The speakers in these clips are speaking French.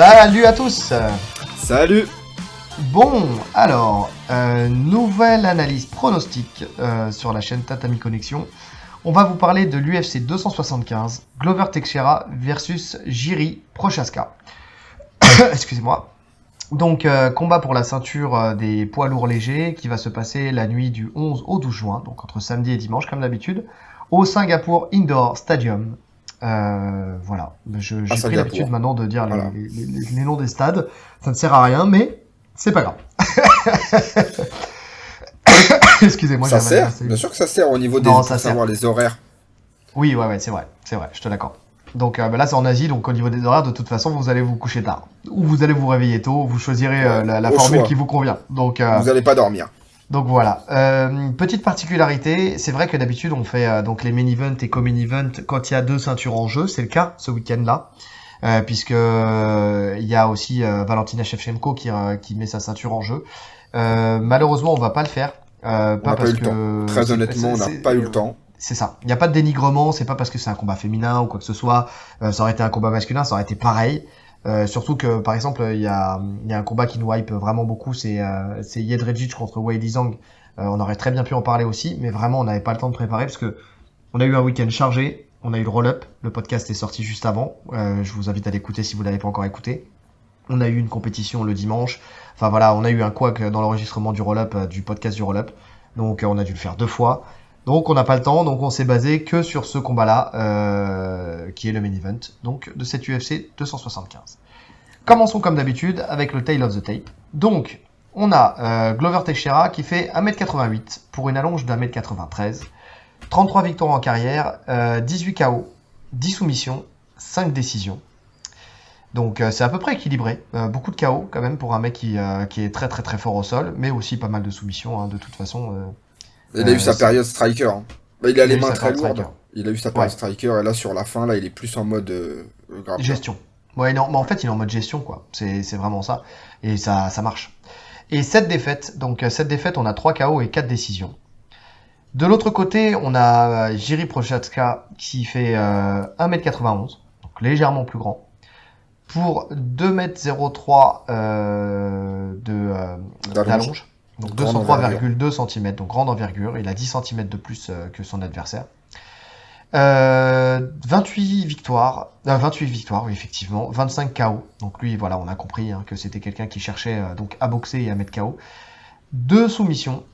Salut à tous Salut Bon, alors, euh, nouvelle analyse pronostique euh, sur la chaîne Tatami Connexion. On va vous parler de l'UFC 275, Glover Teixeira versus Jiri Prochaska. Excusez-moi. Donc, euh, combat pour la ceinture des poids lourds légers qui va se passer la nuit du 11 au 12 juin, donc entre samedi et dimanche comme d'habitude, au Singapour Indoor Stadium. Euh, voilà, Je- j'ai Ah, pris l'habitude maintenant de dire les- Voilà. les, les- les noms des stades. Ça ne sert à rien, mais c'est pas grave. Excusez-moi, Ça j'ai un sert Bien sûr que ça sert au niveau des Non, ça savoir les horaires. Oui, ouais, ouais, c'est vrai, c'est vrai, je te l'accorde. Donc euh, bah là, c'est en Asie, donc au niveau des horaires, de toute façon, vous allez vous coucher tard. Ou vous allez vous réveiller tôt, vous choisirez euh, la, formule choix. qui vous convient. Donc, euh, Vous n'allez pas dormir. Donc voilà. Euh, petite particularité, c'est vrai que d'habitude, on fait euh, donc les main events et co-main event quand il y a deux ceintures en jeu. C'est le cas ce week-end-là. Euh, puisque euh, il y a aussi euh, Valentina Shevchenko qui, euh, qui met sa ceinture en jeu. Euh, malheureusement, on va pas le faire. Euh, On pas eu le que Très honnêtement, on n'a pas eu le temps. c'est ça. Il n'y a pas de dénigrement, c'est pas parce que c'est un combat féminin ou quoi que ce soit. Euh, ça aurait été un combat masculin, ça aurait été pareil. Euh, surtout que, par exemple, il y a, y a un combat qui nous hype vraiment beaucoup, c'est euh, contre Wei Zhang. Euh, on aurait très bien pu en parler aussi, mais vraiment, on n'avait pas le temps de préparer parce que on a eu un week-end chargé. On a eu le roll-up, le podcast est sorti juste avant. Euh, je vous invite à l'écouter si vous l'avez pas encore écouté. On a eu une compétition le dimanche. Enfin voilà, on a eu un couac dans l'enregistrement du roll-up, euh, du podcast du roll-up. Donc euh, on a dû le faire deux fois. Donc on n'a pas le temps, donc on s'est basé que sur ce combat-là, euh, qui est le main event, donc de cette UFC 275. Commençons comme d'habitude avec le tail of the tape. Donc on a euh, Glover Teixeira qui fait 1m88 pour une allonge de 1m93, 33 victoires en carrière, euh, 18 KO, 10 soumissions, 5 décisions. Donc euh, c'est à peu près équilibré, beaucoup de KO quand même pour un mec qui, qui est très très très fort au sol, mais aussi pas mal de soumissions hein, de toute façon. Euh, Il a Euh, eu sa période striker. hein. Bah, il a Il a les mains très lourdes. Il a eu sa période Ouais. striker et là sur la fin, là, il est plus en mode euh. Gestion. Ouais, non, mais en fait, il est en mode gestion, quoi. C'est c'est vraiment ça. Et ça, ça marche. Et 7 défaites. Donc, 7 défaites, on a 3 KO et 4 décisions. De l'autre côté, on a euh, Jiri Prochaska qui fait euh, 1m91, donc légèrement plus grand, pour 2m03 euh, de, euh, D'allonge. Donc Grande 203,2 cm, donc grande envergure. Il a 10 cm de plus euh, que son adversaire. Euh, 28 victoires, euh, 28 victoires, oui, effectivement, 25 KO. Donc lui, voilà, on a compris hein, que c'était quelqu'un qui cherchait euh, donc à boxer et à mettre KO. Deux soumissions.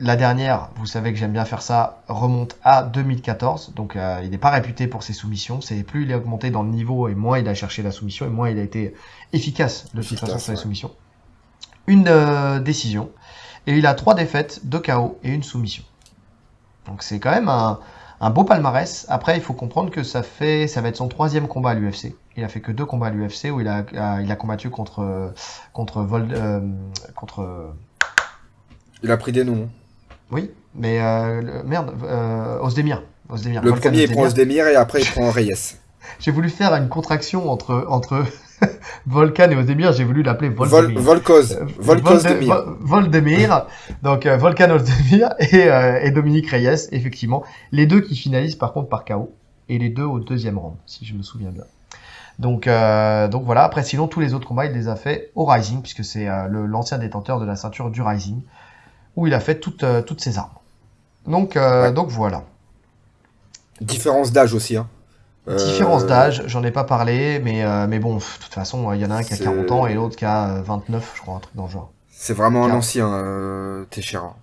La dernière, vous savez que j'aime bien faire ça, remonte à 2014. Donc euh, il n'est pas réputé pour ses soumissions. C'est plus il est augmenté dans le niveau et moins il a cherché la soumission et moins il a été efficace de toute Efficace, façon sur les soumissions. Une euh, décision. Et il a trois défaites, deux KO et une soumission. Donc c'est quand même un, un beau palmarès. Après, il faut comprendre que ça fait, ça va être son troisième combat à l'UFC. Il a fait que deux combats à l'UFC où il a, a- il a combattu contre contre Vol, euh, contre Il a pris des noms. oui, mais euh, le- merde, euh, Ozdemir. Ozdemir. Le Volkan premier, il prend. Osdemir et après, il prend Reyes. J'ai voulu faire une contraction entre entre Volkan et Ozdemir. J'ai voulu l'appeler Vol, Voldemir. Volkoz. Euh, Volkoz Volde- Demir. Vol- Voldemir, donc euh, Volkan Ozdemir et, euh, et Dominique Reyes, effectivement. Les deux qui finalisent par contre par KO. Et les deux au deuxième round, si je me souviens bien. Donc, euh, donc voilà, après sinon tous les autres combats il les a fait au Rising, puisque c'est euh, l'ancien détenteur de la ceinture du Rising, où il a fait toutes, euh, toutes ses armes. Donc, Ouais. donc voilà. Différence d'âge aussi. Hein. Euh, Différence d'âge, j'en ai pas parlé, mais, euh, mais bon, de toute façon, il y en a un qui a C'est- 40 ans et l'autre qui a euh, 29, je crois, un truc dans le genre. C'est vraiment un ancien, euh, Teixeira.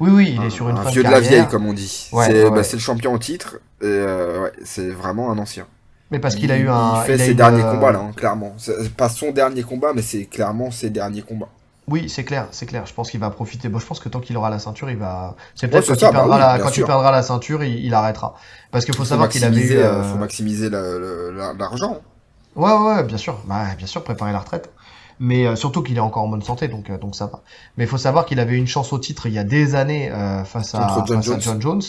Oui, oui, il un, est sur une un fin vieux de de, la vieille, comme on dit. Ouais, c'est ouais, bah, ouais. c'est le champion au titre. Et euh, c'est vraiment un ancien. Mais parce qu'il a eu un. Il fait il ses une, derniers euh, combats là, hein, clairement. Pas son dernier combat, mais c'est clairement ses derniers combats. Oui, c'est clair, c'est clair. Je pense qu'il va profiter. Bon, je pense que tant qu'il aura la ceinture, il va. C'est peut-être quand, ça, il, bah perdra oui, la... quand il sûr. perdra la ceinture, il, il arrêtera. Parce qu'il faut, Faut savoir qu'il avait eu. maximiser, euh, euh, faut maximiser le- la- l'argent. Ouais, ouais, ouais, bien sûr. Bah, bien sûr, préparer la retraite. Mais euh, surtout qu'il est encore en bonne santé, donc, euh, donc ça va. Mais il faut savoir qu'il avait une chance au titre il y a des années euh, face, à, John face à Jones. John Jones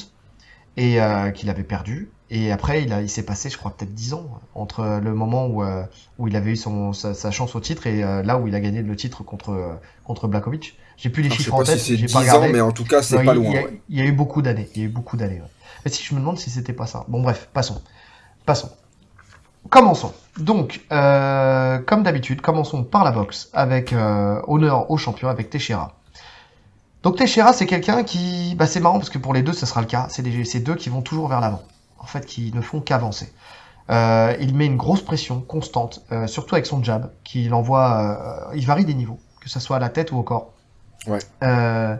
et euh, qu'il avait perdu. Et après, il, a, il s'est passé, je crois, peut-être 10 ans entre le moment où, euh, où il avait eu son, sa, sa chance au titre et euh, là où il a gagné le titre contre, euh, contre Blakovic. J'ai plus les sais chiffres en tête, si c'est j'ai 10 pas ans, mais en tout cas, c'est pas il, loin. il y a, ouais. il y a eu beaucoup d'années. Il y a eu beaucoup d'années. ouais. Et si je me demande si c'était pas ça. Bon bref, passons. Passons. Commençons. Donc, euh, comme d'habitude, commençons par la boxe avec honneur au champion avec Teixeira. Donc Teixeira, c'est quelqu'un qui, bah, c'est marrant parce que pour les deux, ce sera le cas. C'est des, c'est deux qui vont toujours vers l'avant. En fait, qui ne font qu'avancer. Euh, il met une grosse pression constante, euh, surtout avec son jab, qu'il envoie. euh, il varie des niveaux, que ce soit à la tête ou au corps. Ouais. Euh,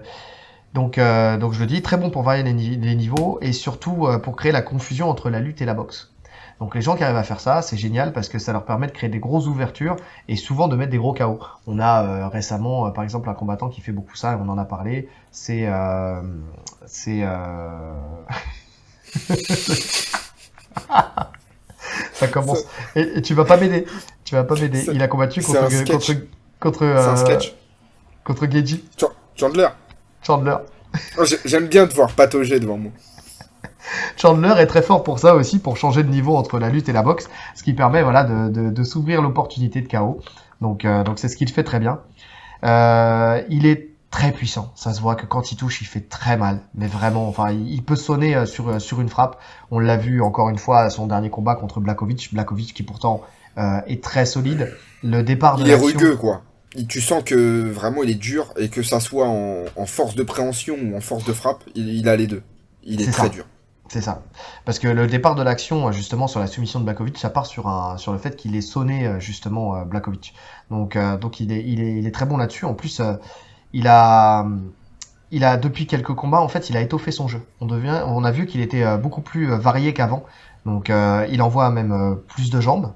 donc, euh, donc je le dis, très bon pour varier les, ni- les niveaux et surtout euh, pour créer la confusion entre la lutte et la boxe. Donc les gens qui arrivent à faire ça, c'est génial parce que ça leur permet de créer des grosses ouvertures et souvent de mettre des gros KO. On a euh, récemment, euh, par exemple, un combattant qui fait beaucoup ça, et on en a parlé. C'est, euh, c'est, euh... ça commence. Et, et tu vas pas m'aider. Tu vas pas m'aider. Il a combattu contre contre contre C'est un euh, sketch. contre Geji Ch- Chandler. Chandler. Oh, j'ai- J'aime bien te voir patauger devant moi. Chandler est très fort pour ça aussi, pour changer de niveau entre la lutte et la boxe, ce qui permet voilà de, de, de s'ouvrir l'opportunité de KO. Donc euh, donc c'est ce qu'il fait très bien. Euh, il est très puissant. Ça se voit que quand il touche, il fait très mal, mais vraiment. Enfin, il, peut sonner euh, sur euh, sur une frappe. On l'a vu encore une fois à son dernier combat contre Blakovic. Blakovic qui pourtant euh, est très solide. Le départ de Il est rugueux, quoi. Il- tu sens que vraiment il est dur et que ça soit en, en force de préhension ou en force de frappe, il, il a les deux. Il est, très ça. dur. C'est ça. Parce que le départ de l'action, justement, sur la soumission de Blakovic, ça part sur, un, sur le fait qu'il ait sonné, justement, Blakovic. Donc, euh, donc il, est, il, est, il est très bon là-dessus. En plus, euh, il a, il a, depuis quelques combats, en fait, il a étoffé son jeu. On, devient, on a vu qu'il était euh, beaucoup plus euh, varié qu'avant. Donc, euh, il envoie même euh, plus de jambes.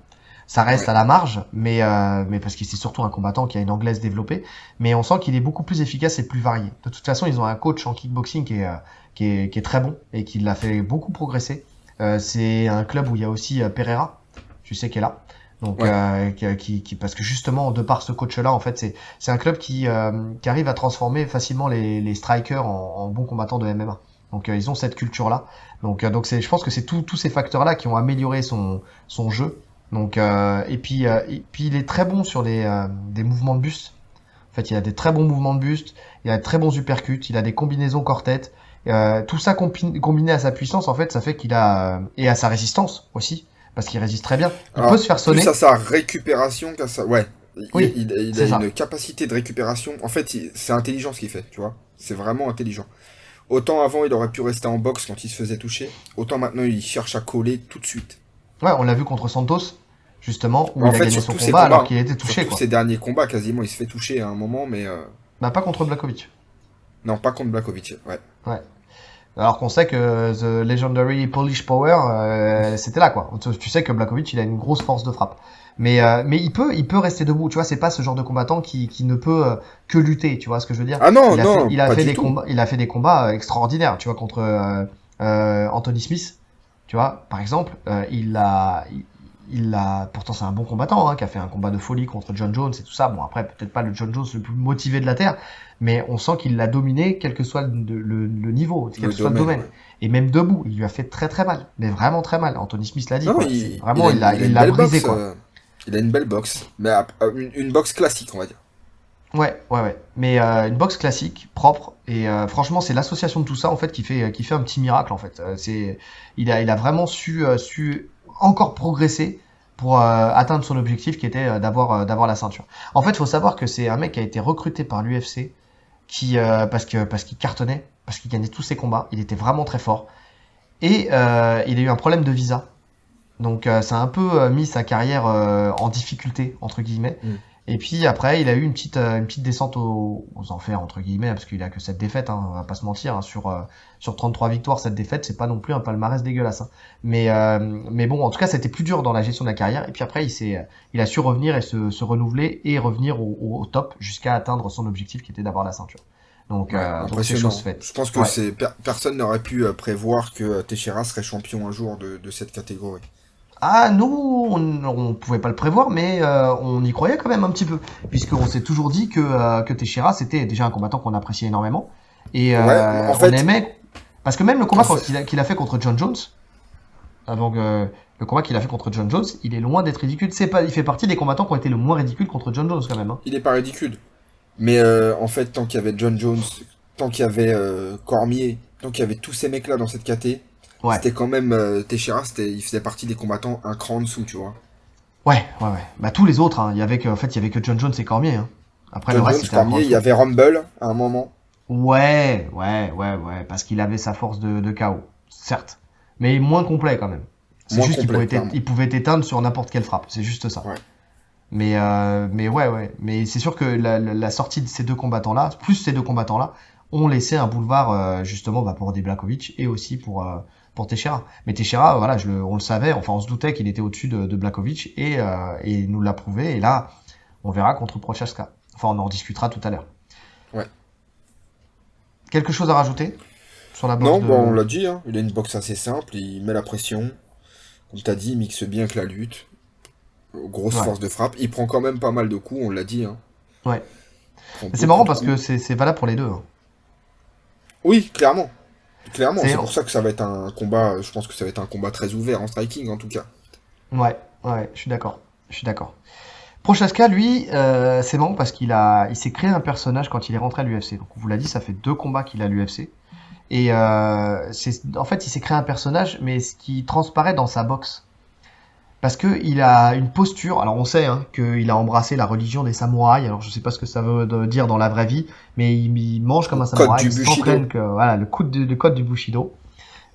Ça reste Ouais. à la marge, mais, euh, mais parce que c'est surtout un combattant qui a une anglaise développée. Mais on sent qu'il est beaucoup plus efficace et plus varié. De toute façon, ils ont un coach en kickboxing qui est, qui est, qui est très bon et qui l'a fait beaucoup progresser. Euh, c'est un club où il y a aussi Pereira, tu sais, qui est là. Donc, Ouais. euh, qui, qui, parce que justement, de par ce coach-là, en fait, c'est, un club qui, euh, qui arrive à transformer facilement les, les strikers en, en bons combattants de MMA. Donc, euh, ils ont cette culture-là. Donc, euh, donc c'est, je pense que c'est tous ces facteurs-là qui ont amélioré son, son jeu. Donc, euh, et puis, euh, et puis, il est très bon sur des, euh, des mouvements de buste. En fait, il a des très bons mouvements de buste, il a de très bons uppercuts, il a des combinaisons corps-tête. Euh, tout ça combi- combiné à sa puissance, en fait, ça fait qu'il a euh, et à sa résistance aussi, parce qu'il résiste très bien. Il Alors, peut se faire sonner. Plus à sa récupération qu'à sa. Ouais. Il, Oui, il, a ça. une capacité de récupération. En fait, c'est intelligent ce qu'il fait, tu vois. C'est vraiment intelligent. Autant avant, il aurait pu rester en boxe quand il se faisait toucher. Autant maintenant, il cherche à coller tout de suite. Ouais, on l'a vu contre Santos, justement, où En il a fait, gagné son tous combat combats, alors qu'il était touché, tous quoi. ses derniers combats, quasiment, il se fait toucher à un moment, mais euh, Bah, pas contre Blakovic. non, pas contre Blakovic. Ouais. Alors qu'on sait que The Legendary Polish Power, euh, c'était là, quoi. Tu- sais que Blakovic, il a une grosse force de frappe. Mais, euh, mais il peut, il peut rester debout. Tu vois, c'est pas ce genre de combattant qui, qui ne peut euh, que lutter. Tu vois ce que je veux dire? Ah non, il a non, fait, il a pas fait du des tout. combats, il a fait des combats euh, extraordinaires, tu vois, contre euh, euh, Anthony Smith, tu vois, par exemple, euh, il a, il, a, pourtant c'est un bon combattant, hein, qui a fait un combat de folie contre John Jones et tout ça. Bon après peut-être pas le John Jones le plus motivé de la terre, mais on sent qu'il l'a dominé, quel que soit le, le- le niveau, quel que soit le domaine, ouais. et même debout, il lui a fait très très mal, mais vraiment très mal. Anthony Smith l'a dit, Non, quoi. il, vraiment il l'a, il brisé boxe, quoi. euh, il a une belle boxe, mais à- une, une boxe classique, on va dire. Ouais, ouais, ouais. Mais euh, une box classique, propre, et euh, franchement, c'est l'association de tout ça en fait qui fait qui fait un petit miracle en fait. Euh, c'est, il a il a vraiment su euh, su encore progresser pour euh, atteindre son objectif qui était euh, d'avoir euh, d'avoir la ceinture. En fait, il faut savoir que c'est un mec qui a été recruté par l'UFC qui parce qu'il cartonnait, parce qu'il gagnait tous ses combats, il était vraiment très fort et il a eu un problème de visa. Donc ça a un peu mis sa carrière en difficulté entre guillemets. Mm. Et puis après, il a eu une petite, euh, une petite descente aux, aux enfers, entre guillemets, parce qu'il a que cette défaite, hein, on va pas se mentir, hein, sur, euh, sur 33 victoires, cette défaite, c'est pas non plus un palmarès dégueulasse. hein. Mais, euh, mais bon, en tout cas, c'était plus dur dans la gestion de la carrière. Et puis après, il, il a su revenir et se, se renouveler et revenir au, au- au top jusqu'à atteindre son objectif qui était d'avoir la ceinture. Donc, Ouais, euh, donc c'est impressionnant. chose faite. Je pense que Ouais. c'est per- personne n'aurait pu euh, prévoir que Teixeira serait champion un jour de, de cette catégorie. Ah, nous, on, on pouvait pas le prévoir, mais euh, on y croyait quand même un petit peu, puisqu'on s'est toujours dit que, euh, que Teixeira, c'était déjà un combattant qu'on appréciait énormément. Et euh, Ouais, en on aimait. Parce que même le combat qu'il a, fait contre John Jones, avant que- le combat qu'il a fait contre John Jones, il est loin d'être ridicule. C'est pas, il fait partie des combattants qui ont été le moins ridicules contre John Jones quand même. hein. Il est pas ridicule. Mais euh, en fait, tant qu'il y avait John Jones, tant qu'il y avait euh, Cormier, tant qu'il y avait tous ces mecs-là dans cette KT, Ouais. c'était quand même euh, Teixeira, c'était, il faisait partie des combattants un cran en dessous, tu vois. Ouais, ouais, ouais. Bah tous les autres, hein. il y avait que, en fait, il y avait que John Jones et Cormier. Hein. Après John le reste, Jones, Cormier, il y avait Rumble à un moment. Ouais, ouais, ouais, ouais, parce qu'il avait sa force de, de KO, certes, mais moins complet quand même. C'est juste qu'il pouvait, il pouvait t'éteindre sur n'importe quelle frappe, c'est juste ça. Ouais. Mais, euh, mais ouais, ouais, mais c'est sûr que la, la- la sortie de ces deux combattants-là, plus ces deux combattants-là, ont laissé un boulevard euh, justement bah, pour Deblakovic et aussi pour euh, pour Teixeira. Mais Teixeira, voilà, je le, on le savait, enfin on se doutait qu'il était au-dessus de, de Blakovic et, euh, et il nous l'a prouvé. Et là, on verra contre Prochaska. Enfin, on en discutera tout à l'heure. Ouais. Quelque chose à rajouter sur la boxe Non, de... bah, on l'a dit, hein, il a une boxe assez simple, il met la pression. Comme t'as dit, il mixe bien que la lutte. Grosse Ouais. force de frappe. Il prend quand même pas mal de coups, on l'a dit. Hein. Ouais. C'est marrant parce coups. que c'est c'est valable pour les deux. hein. Oui, clairement. Clairement, C'est- pour ça que ça va être un combat. Je pense que ça va être un combat très ouvert en striking en tout cas. Ouais, ouais, je suis d'accord. Je suis d'accord. Prochaska, lui, euh, c'est marrant parce qu'il a, il s'est créé un personnage quand il est rentré à l'UFC. Donc, on vous l'a dit, ça fait deux combats qu'il a à l'UFC. Et euh, c'est, en fait, il s'est créé un personnage, mais ce qui transparaît dans sa boxe. Parce que il a une posture. Alors, on sait hein, qu'il a embrassé la religion des samouraïs. Alors, je sais pas ce que ça veut dire dans la vraie vie, mais il, il mange comme un samouraï. il s'entraîne que voilà le code du, le code du Bushido.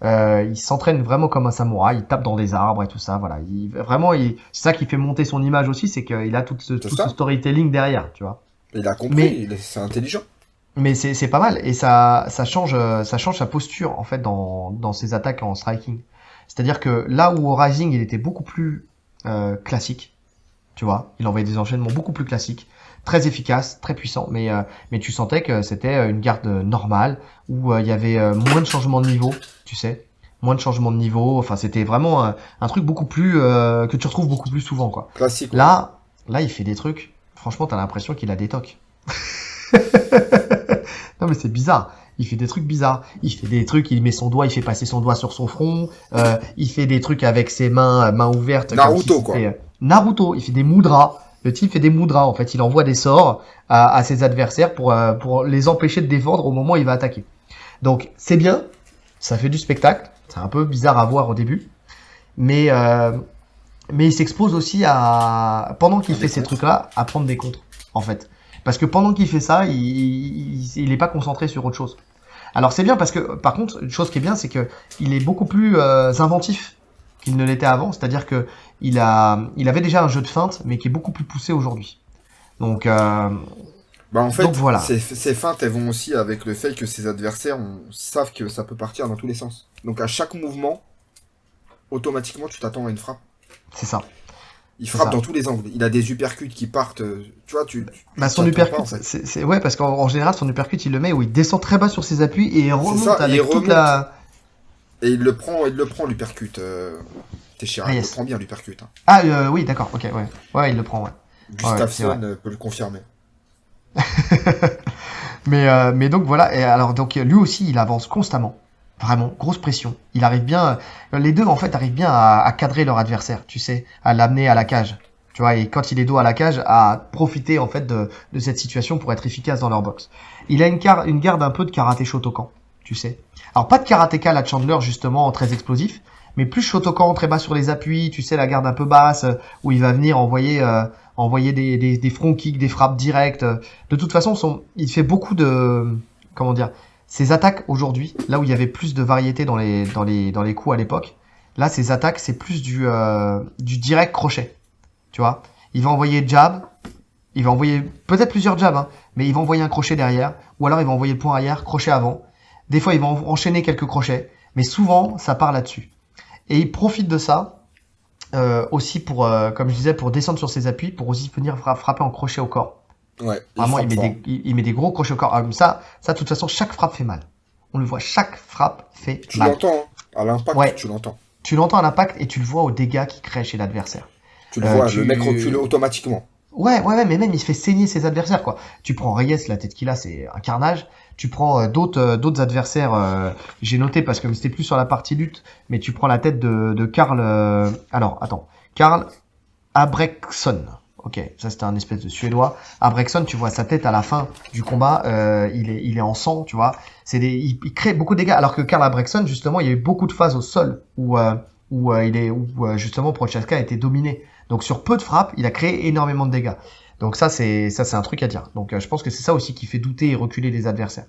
Euh, il s'entraîne vraiment comme un samouraï, il tape dans des arbres et tout ça, voilà. Il, vraiment, c'est ça qui fait monter son image aussi, c'est qu'il a tout ce, tout ça. ce storytelling derrière, tu vois. Il a compris, c'est intelligent. Mais c'est, pas mal et ça, ça change, ça change sa posture en fait dans, dans ses attaques en striking. C'est-à-dire que là où au Rising il était beaucoup plus euh, classique, tu vois, il envoyait des enchaînements beaucoup plus classiques, très efficaces, très puissants, mais euh, mais tu sentais que c'était euh, une garde normale où il y avait moins de changements de niveau, tu sais, moins de changements de niveau. Enfin, c'était vraiment un truc beaucoup plus que tu retrouves beaucoup plus souvent, quoi. Classique. Là, là, il fait des trucs. Franchement, t'as l'impression qu'il a des tocs. non, mais c'est bizarre. Il fait des trucs bizarres. Il fait des trucs, il met son doigt, il fait passer son doigt sur son front. euh, il fait des trucs avec ses mains, euh, mains ouvertes. Naruto, si quoi. euh, Naruto. Il fait des mudras. Le type fait des mudras. En fait, il envoie des sorts à, à ses adversaires pour, euh, pour les empêcher de défendre au moment où il va attaquer. Donc, c'est bien. Ça fait du spectacle. C'est un peu bizarre à voir au début. Mais, euh, mais il s'expose aussi à, pendant qu'il fait ces trucs-là, à prendre des contres, en fait. Parce que pendant qu'il fait ça, il, il, il est pas concentré sur autre chose. Alors c'est bien parce que, par contre, une chose qui est bien, c'est que il est beaucoup plus euh, inventif qu'il ne l'était avant. C'est-à-dire que il a, il avait déjà un jeu de feinte, mais qui est beaucoup plus poussé aujourd'hui. Donc, euh, Bah en fait, Donc voilà. ces, ces feintes, elles vont aussi avec le fait que ses adversaires on- savent que ça peut partir dans tous les sens. Donc à chaque mouvement, automatiquement, tu t'attends à une frappe. c'est ça. Il frappe dans tous les angles. Il a des uppercuts qui partent. euh, Tu vois, tu. tu Bah, son uppercut, pas, en fait. c'est, ouais, parce qu'en en général, son uppercut, il le met où il descend très bas sur ses appuis et il remonte ça, avec il toute la. Et il le prend, il le prend l'uppercut. Euh... Teixeira, Ah, il le prend bien l'uppercut. Hein. Ah, euh, oui, d'accord, ok, ouais. Ouais, il le prend, ouais. Gustafsson euh, peut le confirmer. Mais, euh, mais donc voilà, et alors donc lui aussi il avance constamment, vraiment grosse pression. Il arrive bien, les deux en fait arrivent bien à, à cadrer leur adversaire, tu sais, à l'amener à la cage, tu vois, et quand il est dos à la cage, à profiter en fait de, de cette situation pour être efficace dans leur boxe. Il a une, car- une garde un peu de karaté Shotokan, tu sais. Alors pas de karatéka la Chandler justement très explosif, mais plus Shotokan très bas sur les appuis, tu sais la garde un peu basse euh, où il va venir envoyer euh, envoyer des, des, des front kicks, des frappes directes. De toute façon, son, il fait beaucoup de comment dire ses attaques aujourd'hui, là où il y avait plus de variété dans les coups à l'époque. Là, ses attaques c'est plus du euh, du direct crochet. Tu vois, il va envoyer jab, il va envoyer peut-être plusieurs jabs, hein, mais il va envoyer un crochet derrière, ou alors il va envoyer le point arrière, crochet avant. Des fois, il va en- enchaîner quelques crochets, mais souvent, ça part là-dessus. Et il profite de ça euh, aussi pour, euh, comme je disais, pour descendre sur ses appuis, pour aussi venir fra- frapper en crochet au corps. Ouais. Vraiment, il met, des, il, il met des gros crochets au corps. Ah, comme ça, ça, de toute façon, chaque frappe fait mal. On le voit, chaque frappe fait Tu mal. l'entends, hein. à l'impact, Ouais. tu l'entends. Tu l'entends à l'impact et tu le vois aux dégâts qu'il crée chez l'adversaire. Tu le Euh, vois, tu- le mec recule automatiquement. Ouais, ouais, ouais, mais même il fait saigner ses adversaires, quoi. Tu prends Reyes, la tête qu'il a, c'est un carnage. Tu prends euh, d'autres euh, d'autres adversaires, euh, j'ai noté parce que c'était plus sur la partie lutte, mais tu prends la tête de, de Karl. euh, alors, attends, Karl Abreckson. Ok, ça c'était un espèce de suédois. Abrexon, tu vois sa tête à la fin du combat, euh, il, est, il est en sang, tu vois. C'est des, il, il crée beaucoup de dégâts. Alors que Karl Abrexon, justement, il y a eu beaucoup de phases au sol où, euh, où euh, il est, où justement Prochaska a été dominé. Donc sur peu de frappes, il a créé énormément de dégâts. Donc ça c'est ça c'est un truc à dire. Donc je pense que c'est ça aussi qui fait douter et reculer les adversaires.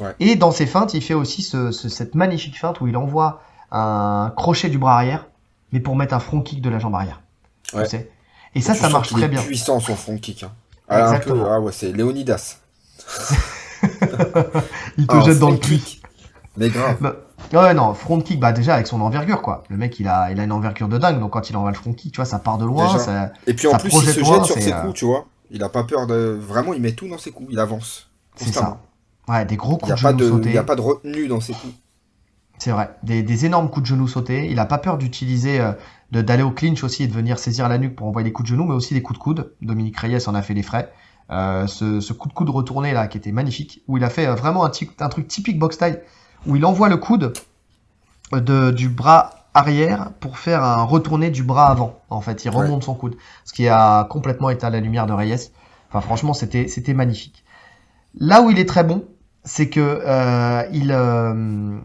Ouais. Et dans ses feintes, il fait aussi ce, ce- cette magnifique feinte où il envoie un crochet du bras arrière, mais pour mettre un front kick de la jambe arrière. Tu sais? Et ça, Tu ça marche très bien. puissant son front kick. Hein. Ah, un Exactement. peu, ah ouais, c'est Léonidas. Il te Ah, jette dans le kick. Mais grave. Bah, ouais, non, front kick, bah déjà avec son envergure, quoi. Le mec, il a, il a une envergure de dingue, donc quand il envoie le front kick, tu vois, ça part de loin. Ça... Et puis en ça plus, il se loin, jette sur ses euh, coups, tu vois. Il a pas peur de. Vraiment, il met tout dans ses coups. Il avance. C'est ça. Ouais, des gros Il n'y coups a, de pas genoux de... il y sautés. a pas de retenue dans ses coups. C'est vrai. Des, des énormes coups de genoux sautés. Il a pas peur d'utiliser, euh, d'aller au clinch aussi et de venir saisir la nuque pour envoyer des coups de genoux, mais aussi des coups de coude. Dominique Reyes en a fait les frais. Euh, ce, ce coup de coude retourné là, qui était magnifique, où il a fait euh, vraiment un, truc typique box style, où il envoie le coude de, du bras arrière pour faire un retourné du bras avant. En fait, il Ouais. remonte son coude, ce qui a complètement à la lumière de Reyes. Enfin, franchement, c'était c'était magnifique. Là où il est très bon, c'est que euh, il euh,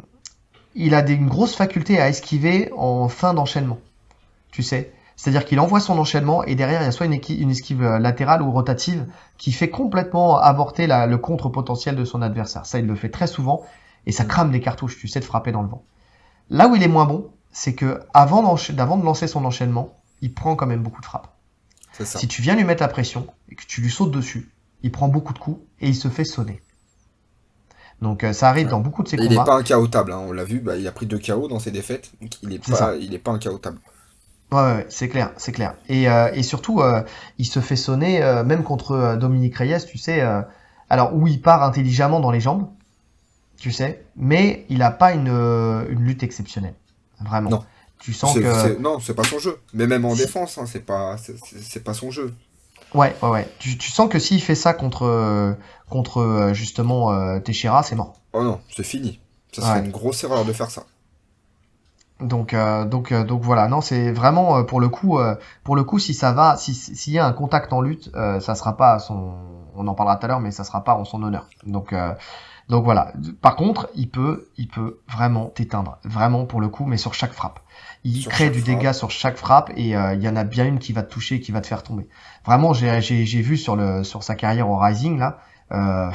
il a des, une grosse faculté à esquiver en fin d'enchaînement. Tu sais, c'est-à-dire qu'il envoie son enchaînement et derrière il y a soit une, esquive euh, latérale ou rotative qui fait complètement avorter la- le contre potentiel de son adversaire. Ça, il le fait très souvent et ça crame des cartouches. Tu sais de frapper dans le vent. Là où il est moins bon, c'est que avant de lancer son enchaînement, il prend quand même beaucoup de frappes. Ça. Si tu viens lui mettre la pression et que tu lui sautes dessus, il prend beaucoup de coups et il se fait sonner. Donc euh, ça arrive Ouais. dans beaucoup de ses Et il n'est combats. pas incaotable, hein, on l'a vu, bah, il a pris deux KO dans ses défaites, il n'est pas, ça. il est pas incaotable. Ouais, ouais, c'est clair, c'est clair. Et, euh, et surtout, euh, il se fait sonner, euh, même contre Dominique Reyes, tu sais, alors où il part intelligemment dans les jambes, tu sais, mais il n'a pas une, une lutte exceptionnelle. Vraiment. Non. Tu sens C'est- que. Non, c'est pas son jeu. Mais même en défense, hein, c'est pas, pas son jeu. Ouais, ouais, ouais. Tu, tu sens que s'il fait ça contre, euh, contre euh, justement euh, Teixeira, c'est mort. Oh non, c'est fini. Ça serait Ouais. une grosse erreur de faire ça. Donc, euh, donc, euh, donc voilà. Non, c'est vraiment pour le coup, pour le coup, si ça va, si s'il y a un contact en lutte, ça sera pas à son, on en parlera tout à l'heure, mais ça sera pas en son honneur. Donc, donc voilà. Par contre, il peut, il peut vraiment t'éteindre, vraiment pour le coup, mais sur chaque frappe. Il Sur crée du frappe. dégât sur chaque frappe et euh, il y en a bien une qui va te toucher, et qui va te faire tomber. Vraiment, j'ai, vu sur le, sur sa carrière au Rising là. Euh,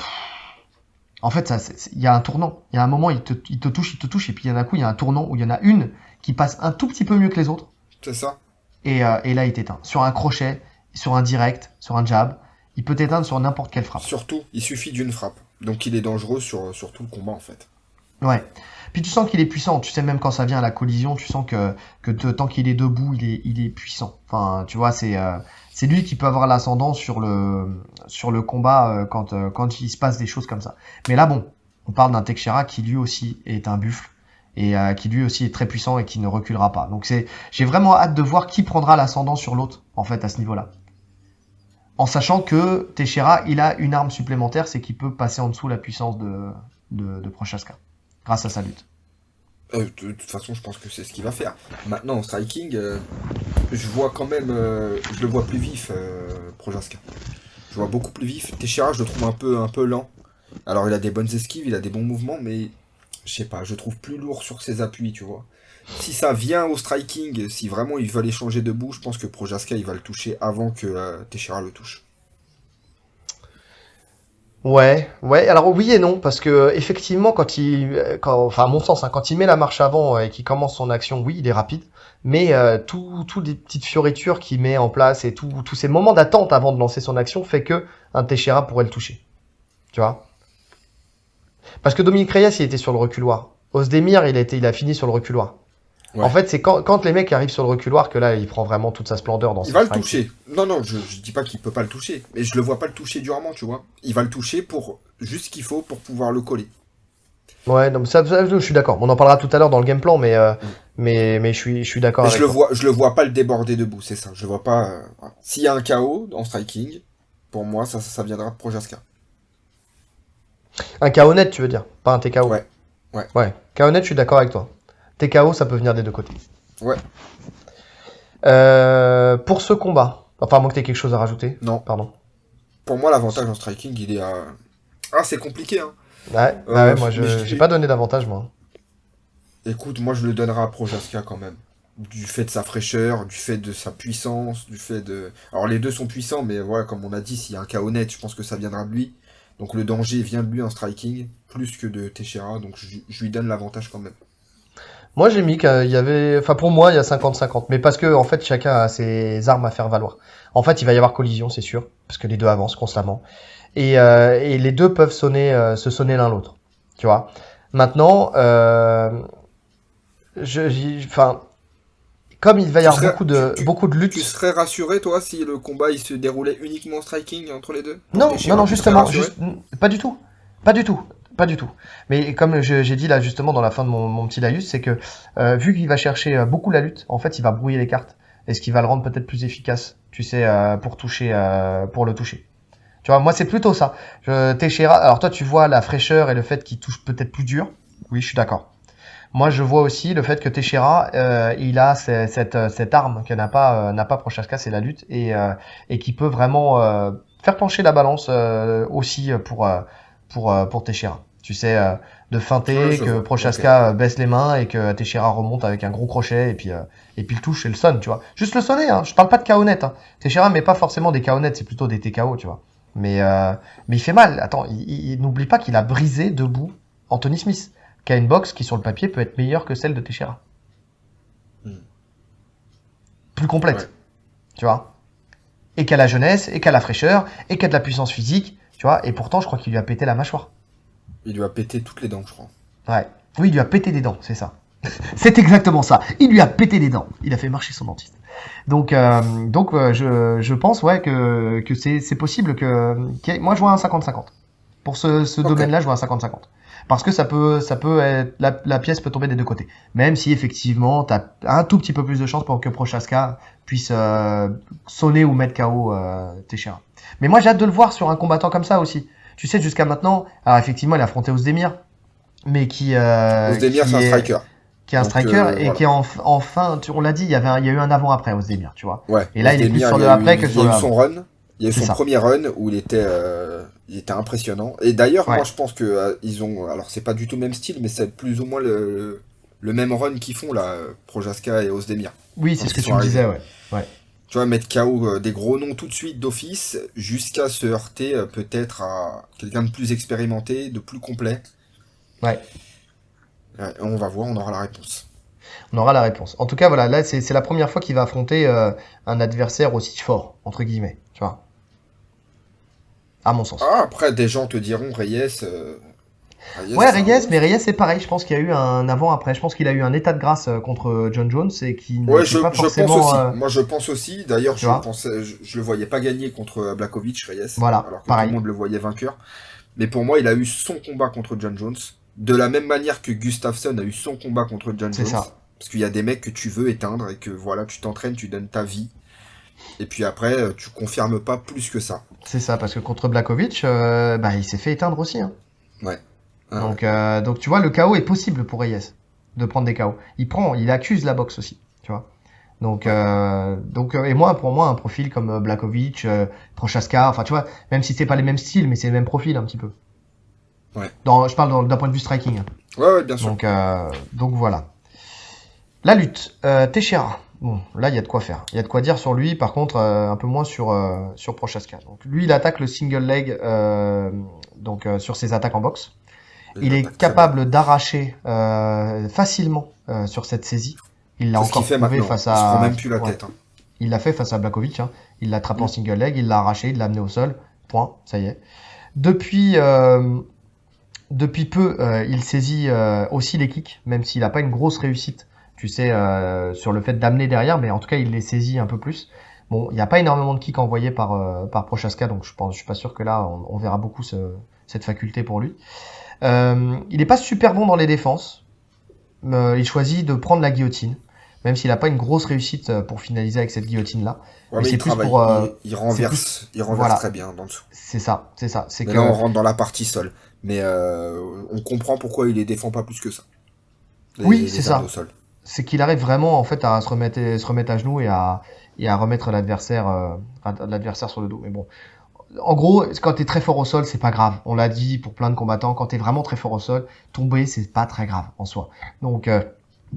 en fait, il y a un tournant. Il y a un moment, il te, il te touche, il te touche, et puis il y en a un coup, il y a un tournant où il y en a une qui passe un tout petit peu mieux que les autres, C'est ça. et, euh, et là, il t'éteint. Sur un crochet, sur un direct, sur un jab, il peut t'éteindre sur n'importe quelle frappe. Surtout, il suffit d'une frappe. Donc il est dangereux sur, sur tout le combat en fait. Ouais. Puis tu sens qu'il est puissant. Tu sais, même quand ça vient à la collision, tu sens que, que tant qu'il est debout, il est, il est puissant. Enfin, tu vois, c'est euh, c'est lui qui peut avoir l'ascendant sur le, sur le combat euh, quand, euh, quand il se passe des choses comme ça. Mais là, bon, on parle d'un Teixeira qui lui aussi est un buffle et euh, qui lui aussi est très puissant et qui ne reculera pas. Donc c'est, j'ai vraiment hâte de voir qui prendra l'ascendant sur l'autre, en fait, à ce niveau-là. En sachant que Teixeira, il a une arme supplémentaire, c'est qu'il peut passer en dessous la puissance de, de, de Prochaska, grâce à sa lutte. Euh, de, toute façon, je pense que c'est ce qu'il va faire. Maintenant, en striking, euh, je vois quand même, euh, je le vois plus vif, Projaska. Je vois beaucoup plus vif. Teixeira, je le trouve un peu, lent. Alors, il a des bonnes esquives, il a des bons mouvements, mais je sais pas, je trouve plus lourd sur ses appuis, tu vois. Si ça vient au striking, si vraiment ils veulent échanger debout, je pense que Projaska il va le toucher avant que Teixeira le touche. Ouais, ouais. Alors oui et non, parce que effectivement, quand il, euh, quand, enfin à mon sens, hein, quand il met la marche avant euh, et qu'il commence son action, oui, il est rapide. Mais euh, tout, tout les petites fioritures qu'il met en place et tous ces moments d'attente avant de lancer son action fait que un Teixeira pourrait le toucher. Tu vois? Parce que Dominique Reyes, il était sur le reculoir. Osdemir, il a été, il a fini sur le reculoir. Ouais. En fait, c'est quand, quand les mecs arrivent sur le reculoir que là, il prend vraiment toute sa splendeur dans Il va le toucher. Non, non, je, je dis pas qu'il peut pas le toucher, mais je le vois pas le toucher durement, tu vois. Il va le toucher pour juste ce qu'il faut pour pouvoir le coller. Ouais, non, mais ça, ça, je suis d'accord. On en parlera tout à l'heure dans le game plan, mais, euh, mais, mais je suis, je suis d'accord avec je le toi. vois, je le vois pas le déborder debout, c'est ça. Je le vois pas. euh, voilà. S'il y a un KO en striking, pour moi, ça, ça, ça viendra de Projaska. Un KO net, tu veux dire, pas un TKO. Ouais. Ouais. Ouais. KO net, je suis d'accord avec toi. TKO, ça peut venir des deux côtés. Ouais. Euh, pour ce combat, Enfin, à moins que t'aies quelque chose à rajouter. Non. Pardon. Pour moi, l'avantage en striking, il est à. Ah, c'est compliqué, hein. Ouais, Euh, ah ouais, moi, je mais je- j'ai pas donné d'avantage, moi. Écoute, moi je le donnerai à Projaska quand même. Du fait de sa fraîcheur, du fait de sa puissance, du fait de. Alors les deux sont puissants, mais voilà, comme on a dit, s'il y a un KO net, je pense que ça viendra de lui. Donc le danger vient de lui en striking, plus que de Teixeira, donc je, je lui donne l'avantage quand même. Moi, j'ai mis qu'il y avait, enfin, pour moi, il y a 50-50. Mais parce que, en fait, chacun a ses armes à faire valoir. En fait, il va y avoir collision, c'est sûr. Parce que les deux avancent constamment. Et, euh, et les deux peuvent sonner, euh, se sonner l'un l'autre. Tu vois? Maintenant, euh, je, enfin, comme il va y avoir serais- beaucoup de, tu- beaucoup de luttes. Tu serais rassuré, toi, si le combat il se déroulait uniquement en striking entre les deux? Non, non, non, justement, juste- pas du tout, pas du tout, pas du tout. Mais comme j'ai dit là justement dans la fin de mon, mon petit laïus, c'est que euh, vu qu'il va chercher euh, beaucoup la lutte, en fait, il va brouiller les cartes, et ce qui va le rendre peut-être plus efficace, tu sais, euh, pour toucher, euh, pour le toucher. Tu vois, moi c'est plutôt ça. Je, Teixeira, alors toi tu vois la fraîcheur et le fait qu'il touche peut-être plus dur. Oui, je suis d'accord. Moi, je vois aussi le fait que Teixeira, euh, il a ce- cette, euh, cette arme que n'a pas, n'a pas Prochaska, c'est la lutte, et, et qui peut vraiment faire pencher la balance aussi pour, pour, euh, pour Teixeira. Tu sais, euh, de feinter, que. Prochaska euh, baisse les mains et que Teixeira remonte avec un gros crochet et puis, et puis le touche et le sonne, tu vois. Juste le sonner, hein. je parle pas de KO net. Hein. Teixeira met pas forcément des KO net, c'est plutôt des TKO, tu vois. Mais, mais il fait mal. Attends, il, il- il- n'oublie pas qu'il a brisé debout Anthony Smith, qui a une boxe qui sur le papier peut être meilleure que celle de Teixeira. Hmm. Plus complète, Ouais. tu vois. Et qui a la jeunesse, et qui a la fraîcheur, et qui a de la puissance physique, tu vois. Et pourtant, je crois qu'il lui a pété la mâchoire. Il lui a pété toutes les dents, je crois. Ouais. Oui, il lui a pété des dents, c'est ça. c'est exactement ça. Il lui a pété des dents. Il a fait marcher son dentiste. Donc, euh, donc euh, je, je pense ouais que, que c'est possible que, ait- moi je vois un 50-50. Pour ce, domaine-là, je vois un 50-50. Parce que ça peut, ça peut être, la, la pièce peut tomber des deux côtés. Même si effectivement, tu as un tout petit peu plus de chance pour que Prochaska puisse euh, sonner ou mettre KO euh, Teixeira. Mais moi j'ai hâte de le voir sur un combattant comme ça aussi. Tu sais, jusqu'à maintenant, alors effectivement, il a affronté Ozdemir, mais qui, euh, Ozdemir, c'est un striker. qui est un Donc, striker euh, et voilà. qui est en, enfin, tu- on l'a dit, il y avait, un- il y a eu un avant-après Ozdemir, tu vois. Ouais. Et là, il est plus sur le après eu- que il y sur a le eu son run. Il y a eu son ça. premier run où il était, euh, il était impressionnant. Et d'ailleurs, Ouais. moi, je pense que euh, ils ont, alors c'est pas du tout le même style, mais c'est plus ou moins le, le même run qu'ils font là, Projaska et Ozdemir. Oui, c'est ce que tu me disais, ouais. Tu vois, mettre KO euh, des gros noms tout de suite d'office, jusqu'à se heurter euh, peut-être à quelqu'un de plus expérimenté, de plus complet. Ouais. Ouais, on va voir, on aura la réponse. On aura la réponse. En tout cas, voilà, là, c'est c'est la première fois qu'il va affronter euh, un adversaire aussi fort, entre guillemets, tu vois. À mon sens. Ah, après, des gens te diront Reyes. euh, Reyes, Ouais, c'est Reyes, mais Reyes, c'est pareil. Je pense qu'il y a eu un avant-après. Je pense qu'il a eu un état de grâce euh, contre John Jones et qui Ouais, je, pas je pense forcément. aussi. euh, Moi, je pense aussi. D'ailleurs, je vois pensais, je, je le voyais pas gagner contre euh, Blakovic, Reyes. Voilà, alors que pareil. tout le monde le voyait vainqueur. Mais pour moi, il a eu son combat contre John Jones. De la même manière que Gustafsson a eu son combat contre John C'est Jones. ça. Parce qu'il y a des mecs que tu veux éteindre et que voilà, tu t'entraînes, tu donnes ta vie. Et puis après, euh, tu confirmes pas plus que ça. C'est ça, parce que contre Blakovic, euh, bah, il s'est fait éteindre aussi. Hein. Ah, Donc, euh, donc tu vois, le KO est possible pour Reyes de prendre des KO. Il prend, il accuse la boxe aussi, tu vois. Donc, euh, donc euh, et moi, pour moi, un profil comme euh, Blakovic, euh, Prochaska, enfin, tu vois, même si c'est pas les mêmes styles, mais c'est le même profil un petit peu. Ouais. Dans, je parle d'un point de vue striking. Ouais, ouais, bien sûr. Donc, euh, donc voilà. La lutte, euh, Teixeira. Bon, là, il y a de quoi faire. Il y a de quoi dire sur lui, par contre, un peu moins sur, euh, sur Prochaska. Donc, lui, il attaque le single leg euh, donc, sur ses attaques en boxe. Il est capable d'arracher euh, facilement euh, sur cette saisie. Il l'a encore fait prouvé face Il se prend à. même plus la Ouais. tête. hein. Il l'a fait face à Blakovic. Hein. Il l'a attrapé en Mm. single leg, il l'a arraché, il l'a amené au sol. Point. Ça y est. Depuis, euh, depuis peu, il saisit aussi les kicks, même s'il n'a pas une grosse réussite, tu sais, sur le fait d'amener derrière, mais en tout cas, il les saisit un peu plus. Bon, il n'y a pas énormément de kicks envoyés par, par Prochaska, donc je je suis pas sûr que là, on, on verra beaucoup ce- cette faculté pour lui. Euh, il n'est pas super bon dans les défenses. Euh, il choisit de prendre la guillotine, même s'il n'a pas une grosse réussite euh, pour finaliser avec cette guillotine-là. Ouais, Mais mais c'est il plus travaille. pour, euh, il, il renverse, il renverse voilà. très bien dans dessous. C'est ça, c'est ça. C'est que là, on rentre dans la partie sol. Mais on comprend pourquoi il les défend pas plus que ça. Les- Oui, c'est ça. c'est qu'il arrive vraiment en fait à se remettre, se remettre à genoux et à, et à remettre l'adversaire l'adversaire sur le dos. Mais bon, en gros, quand tu es très fort au sol, c'est pas grave. On l'a dit pour plein de combattants, quand tu es vraiment très fort au sol, tomber, c'est pas très grave en soi. Donc, euh,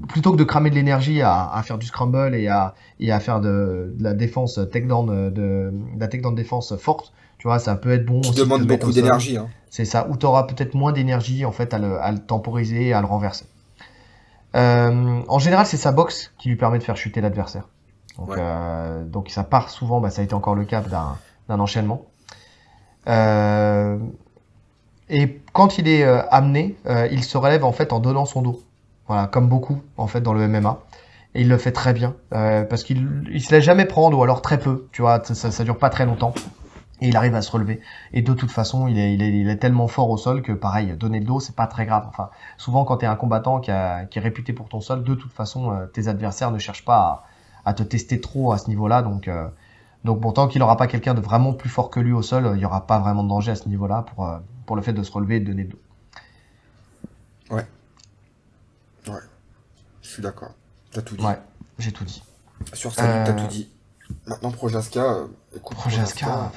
plutôt que de cramer de l'énergie à, à, faire du scramble et à, et à faire de, de la défense takedown, de, de la takedown défense forte, tu vois, ça peut être bon. Ça demande beaucoup d'énergie. Hein. C'est ça, où tu auras peut-être moins d'énergie en fait à le, à le temporiser et à le renverser. Euh, en général, c'est sa boxe qui lui permet de faire chuter l'adversaire. Donc, Ouais. euh, donc ça part souvent, bah, ça a été encore le cas d'un enchaînement. Euh, et quand il est euh, amené, euh, il se relève en fait en donnant son dos. Voilà, comme beaucoup en fait dans le MMA. Et il le fait très bien parce qu'il il se laisse jamais prendre ou alors très peu. Tu vois, ça, ça, dure pas très longtemps. Et il arrive à se relever. Et de toute façon, il est, tellement fort au sol que pareil, donner le dos, c'est pas très grave. Enfin, souvent quand tu es un combattant qui, est réputé pour ton sol, de toute façon, tes adversaires ne cherchent pas à, te tester trop à ce niveau-là. Donc, donc bon, tant qu'il n'aura pas quelqu'un de vraiment plus fort que lui au sol, il n'y aura pas vraiment de danger à ce niveau-là pour, euh, pour le fait de se relever et de donner le dos. Je suis d'accord. T'as tout dit. Ouais, j'ai tout dit. Sur lutte, t'as Euh, tout dit. Maintenant, Projaska, euh, écoute, Projaska,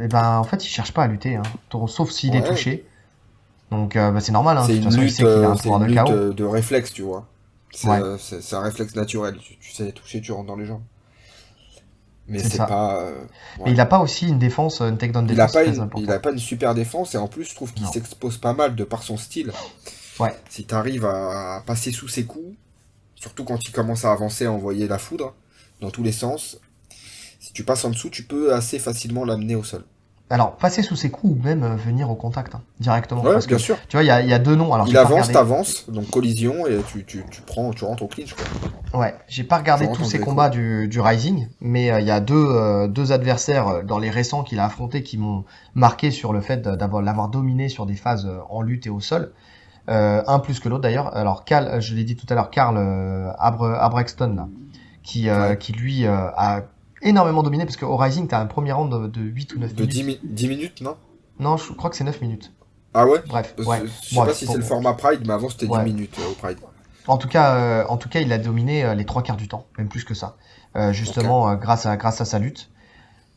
et ben en fait, il cherche pas à lutter, hein. sauf s'il est Ouais. touché. Donc euh, bah, c'est normal, hein. c'est une façon, il lutte, sait qu'il a un une de lutte de réflexe, tu vois. Ouais. c'est un réflexe naturel. Tu, tu sais toucher, tu rentres dans les jambes. Mais C'est pas. euh, Mais il a pas aussi une défense, une takedown Il défense pas une, il a pas une super défense et en plus, je trouve qu'il s'expose pas mal de par son style. Ouais. Si tu arrives à passer sous ses coups, surtout quand il commence à avancer, à envoyer la foudre dans tous les sens, si tu passes en dessous, tu peux assez facilement l'amener au sol. Alors, passer sous ses coups ou même euh, venir au contact hein, directement. Ouais, parce que, bien sûr. tu vois, il y y a deux noms. Alors, il avance, t'avances, donc collision et tu, tu, tu prends, tu rentres au clinch. Quoi. Ouais, j'ai pas regardé tous ces combats du, du Rising, mais euh, il y a deux, euh, deux adversaires dans les récents qu'il a affrontés qui m'ont marqué sur le fait d'avoir l'avoir dominé sur des phases en lutte et au sol. Euh, un plus que l'autre d'ailleurs. Alors, Carl, je l'ai dit tout à l'heure, Carl Abre, Abrexton, là, qui, euh, Ouais. qui lui euh, a énormément dominé parce qu'au Rising, t'as un premier round de, de 8 ou 9 De minutes. 10, mi- 10 minutes, non? Non, je crois que c'est 9 minutes. Ah ouais? Bref, Je ouais. je sais Bref, pas si c'est le format Pride, mais avant c'était 10 Ouais. minutes euh, au Pride. En tout cas, euh, en tout cas, il a dominé euh, les trois quarts du temps, même plus que ça, Euh, justement euh, grâce à grâce à sa lutte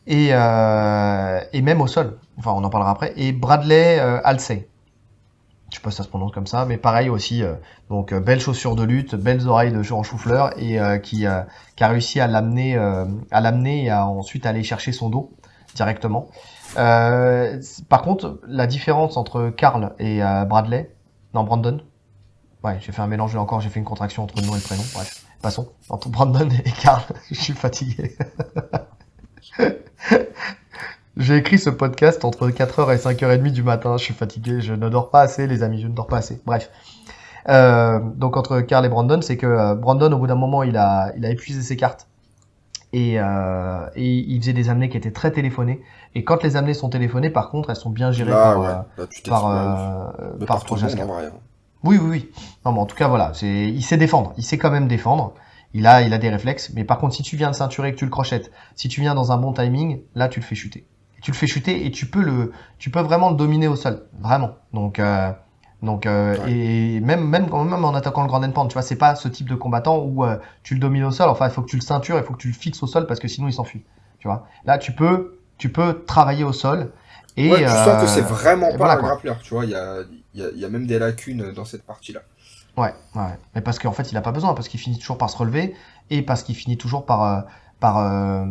et euh, et même au sol. Enfin, on en parlera après. Et Bradley euh, Halsey. Je sais pas si ça se prononce comme ça, mais pareil aussi. euh, donc euh, belles chaussures de lutte, belles oreilles de en chou-fleur et euh, qui qui a réussi à l'amener à l'amener et à ensuite aller chercher son dos directement. Par contre, la différence entre Carl et Bradley, non Brandon, Ouais, j'ai fait un mélange encore, j'ai fait une contraction entre le nom et le prénom. Bref, passons. Entre Brandon et Carl, je suis fatigué. j'ai écrit ce podcast entre 4h et 5h30 du matin, je suis fatigué, je ne dors pas assez les amis, je ne dors pas assez. Bref. Euh, donc entre Carl et Brandon, c'est que euh, Brandon au bout d'un moment il a, il a épuisé ses cartes et, euh, et il faisait des amenées qui étaient très téléphonées. Et quand les amenées sont téléphonées, par contre, elles sont bien gérées par, ouais. euh, Là, par, euh, par tout monde. Oui, oui, oui. Non, mais en tout cas, voilà, c'est, il sait défendre. Il sait quand même défendre. Il a, il a des réflexes. Mais par contre, si tu viens de ceinturer et que tu le crochettes, si tu viens dans un bon timing, là, tu le fais chuter. Tu le fais chuter et tu peux le, tu peux vraiment le dominer au sol. Vraiment. Donc, euh, donc, euh, Ouais. et même, même, même en attaquant le grand endpoint, tu vois, c'est pas ce type de combattant où euh, tu le domines au sol. Enfin, il faut que tu le ceintures, il faut que tu le fixes au sol parce que sinon il s'enfuit. Tu vois? Là, tu peux, tu peux travailler au sol. Et, Ouais, tu sens que c'est vraiment pas voilà, un quoi. grappleur, tu vois, il y a, y, a, y a même des lacunes dans cette partie-là. Ouais, ouais. Mais parce qu'en fait, il a pas besoin, parce qu'il finit toujours par se relever et parce qu'il finit toujours par, par,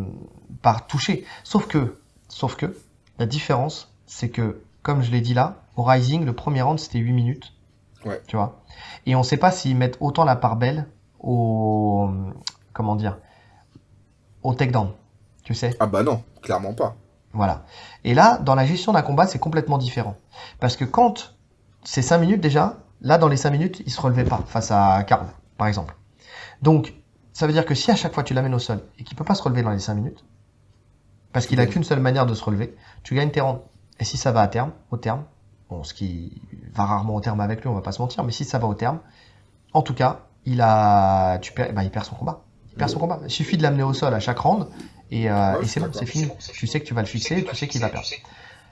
par toucher. Sauf que, sauf que, la différence, c'est que, comme je l'ai dit là, au Rising, le premier round, c'était 8 minutes. Ouais. Tu vois. Et on sait pas s'ils mettent autant la part belle au, comment dire, au takedown. Tu sais? Ah bah non, clairement pas. Voilà. Et là, dans la gestion d'un combat, c'est complètement différent. Parce que quand c'est 5 minutes déjà, là, dans les 5 minutes, il se relevait pas face à Karl, par exemple. Donc, ça veut dire que si à chaque fois tu l'amènes au sol et qu'il peut pas se relever dans les 5 minutes, parce qu'il a gagnes. qu'une seule manière de se relever, tu gagnes tes rounds. Et si ça va à terme, au terme, bon, ce qui va rarement au terme avec lui, on va pas se mentir, mais si ça va au terme, en tout cas, il a, tu perds, bah, il perd son combat. Il perd son combat. Il suffit de l'amener au sol à chaque round et, euh, Ouais, et c'est bon, c'est fini. Tu sais que tu vas le fixer, tu sais qu'il va perdre.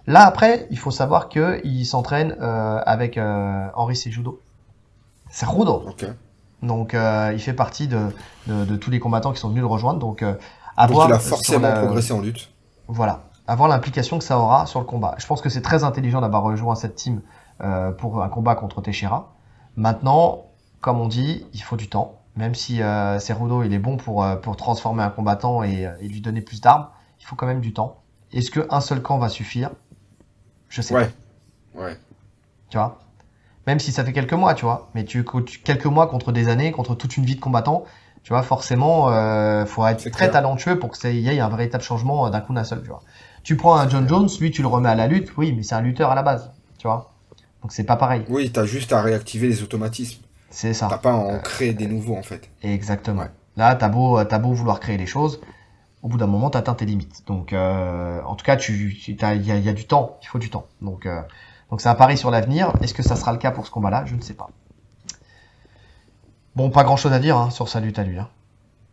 Là, après, il faut savoir qu'il s'entraîne euh, avec euh, Henri Sejudo. Cejudo. Ok. Donc euh, il fait partie de, de, de tous les combattants qui sont venus le rejoindre. Donc Donc avoir il a sur forcément la- progressé en lutte. Voilà, avoir l'implication que ça aura sur le combat. Je pense que c'est très intelligent d'avoir rejoint cette team euh, pour un combat contre Teixeira. Maintenant, comme on dit, il faut du temps. Même si euh, Cerudo il est bon pour, euh, pour transformer un combattant et, et lui donner plus d'armes, il faut quand même du temps. Est-ce qu'un seul camp va suffire? Je sais pas. Ouais. Ouais. tu vois? Même si ça fait quelques mois, tu vois. Mais tu, tu- quelques mois contre des années, contre toute une vie de combattant, tu vois, forcément, euh, faut être très talentueux pour que ça y ait un véritable changement euh, d'un coup d'un seul, tu vois. Tu prends un John Jones, lui, tu le remets à la lutte, oui, mais c'est un lutteur à la base, tu vois. Donc c'est pas pareil. Oui, t'as juste à réactiver les automatismes. C'est ça. T'as pas à en créer des nouveaux en fait. Exactement. Ouais. Là, t'as beau, t'as beau vouloir créer les choses, au bout d'un moment, t'atteins tes limites. Donc, euh, en tout cas, tu, il y a, il y a du temps. Il faut du temps. Donc, euh, donc c'est un pari sur l'avenir. Est-ce que ça sera le cas pour ce combat-là? Je ne sais pas. Bon, pas grand-chose à dire hein, sur sa lutte à lui. hein.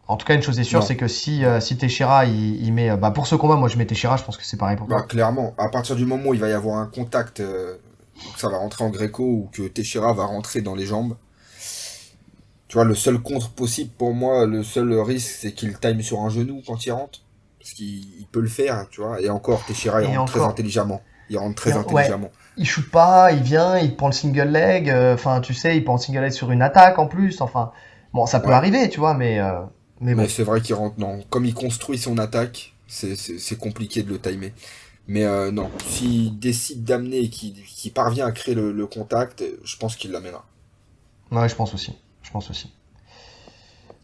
En tout cas, une chose est sûre, c'est que si, euh, si Teixeira, il, il met, euh, bah, pour ce combat, moi, je mets Teixeira. Je pense que c'est pareil pour Bah, toi. clairement, à partir du moment où il va y avoir un contact, euh, que ça va rentrer en gréco ou que Teixeira va rentrer dans les jambes, tu vois, le seul contre possible pour moi, le seul risque, c'est qu'il time sur un genou quand il rentre. Parce qu'il il peut le faire, tu vois. Et encore, Teixeira, il Et rentre très intelligemment. Il rentre très Et- ouais. Il shoot pas, il vient, il prend le single leg. euh, Enfin, tu sais, il prend le single leg sur une attaque en plus. Enfin, bon, ça peut Ouais. arriver, tu vois, mais, euh, mais bon. Mais c'est vrai qu'il rentre, non. Comme il construit son attaque, c'est- compliqué de le timer. Mais euh, non, s'il décide d'amener et qu'il parvient à créer le, le contact, je pense qu'il l'amènera. Ouais, je pense aussi. Je pense aussi.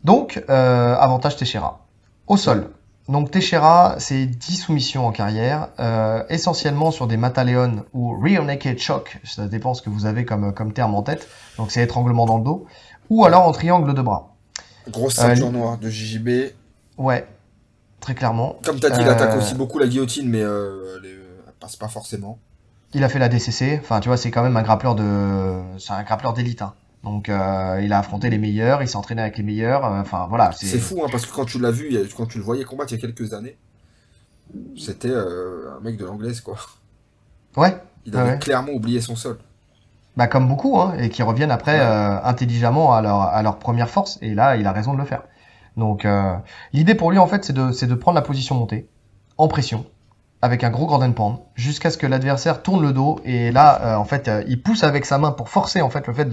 Donc, avantage Teixeira. Au sol. Donc Teixeira, c'est 10 soumissions en carrière, euh, essentiellement sur des Mataleon ou Rear Naked Choke, ça dépend ce que vous avez comme, comme terme en tête, donc c'est étranglement dans le dos, ou alors en triangle de bras. Grosse Euh, ceinture noire de JJB. Ouais, très clairement. Comme t'as dit, il Euh, attaque aussi beaucoup la guillotine, mais euh, elle, passe pas forcément. Il a fait la DCC, enfin tu vois, c'est quand même un grappleur de, c'est un grappleur d'élite. hein. Donc euh, il a affronté les meilleurs, il s'est entraîné avec les meilleurs, euh, enfin voilà. C'est fou, hein, parce que quand tu l'as vu, quand tu le voyais combattre il y a quelques années, c'était euh, un mec de l'anglaise, quoi. Ouais, Il avait ouais. clairement oublié son sol. Bah comme beaucoup, hein, et qui reviennent après Ouais. intelligemment à leur, à leur première force, et là, il a raison de le faire. Donc euh, l'idée pour lui, en fait, c'est de, c'est de prendre la position montée, en pression, avec un gros Gordon Pound, jusqu'à ce que l'adversaire tourne le dos, et là, euh, en fait, euh, il pousse avec sa main pour forcer, en fait, le fait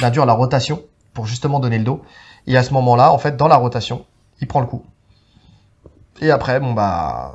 d'induire la rotation, pour justement donner le dos, et à ce moment-là, en fait, dans la rotation, il prend le coup. Et après, bon bah...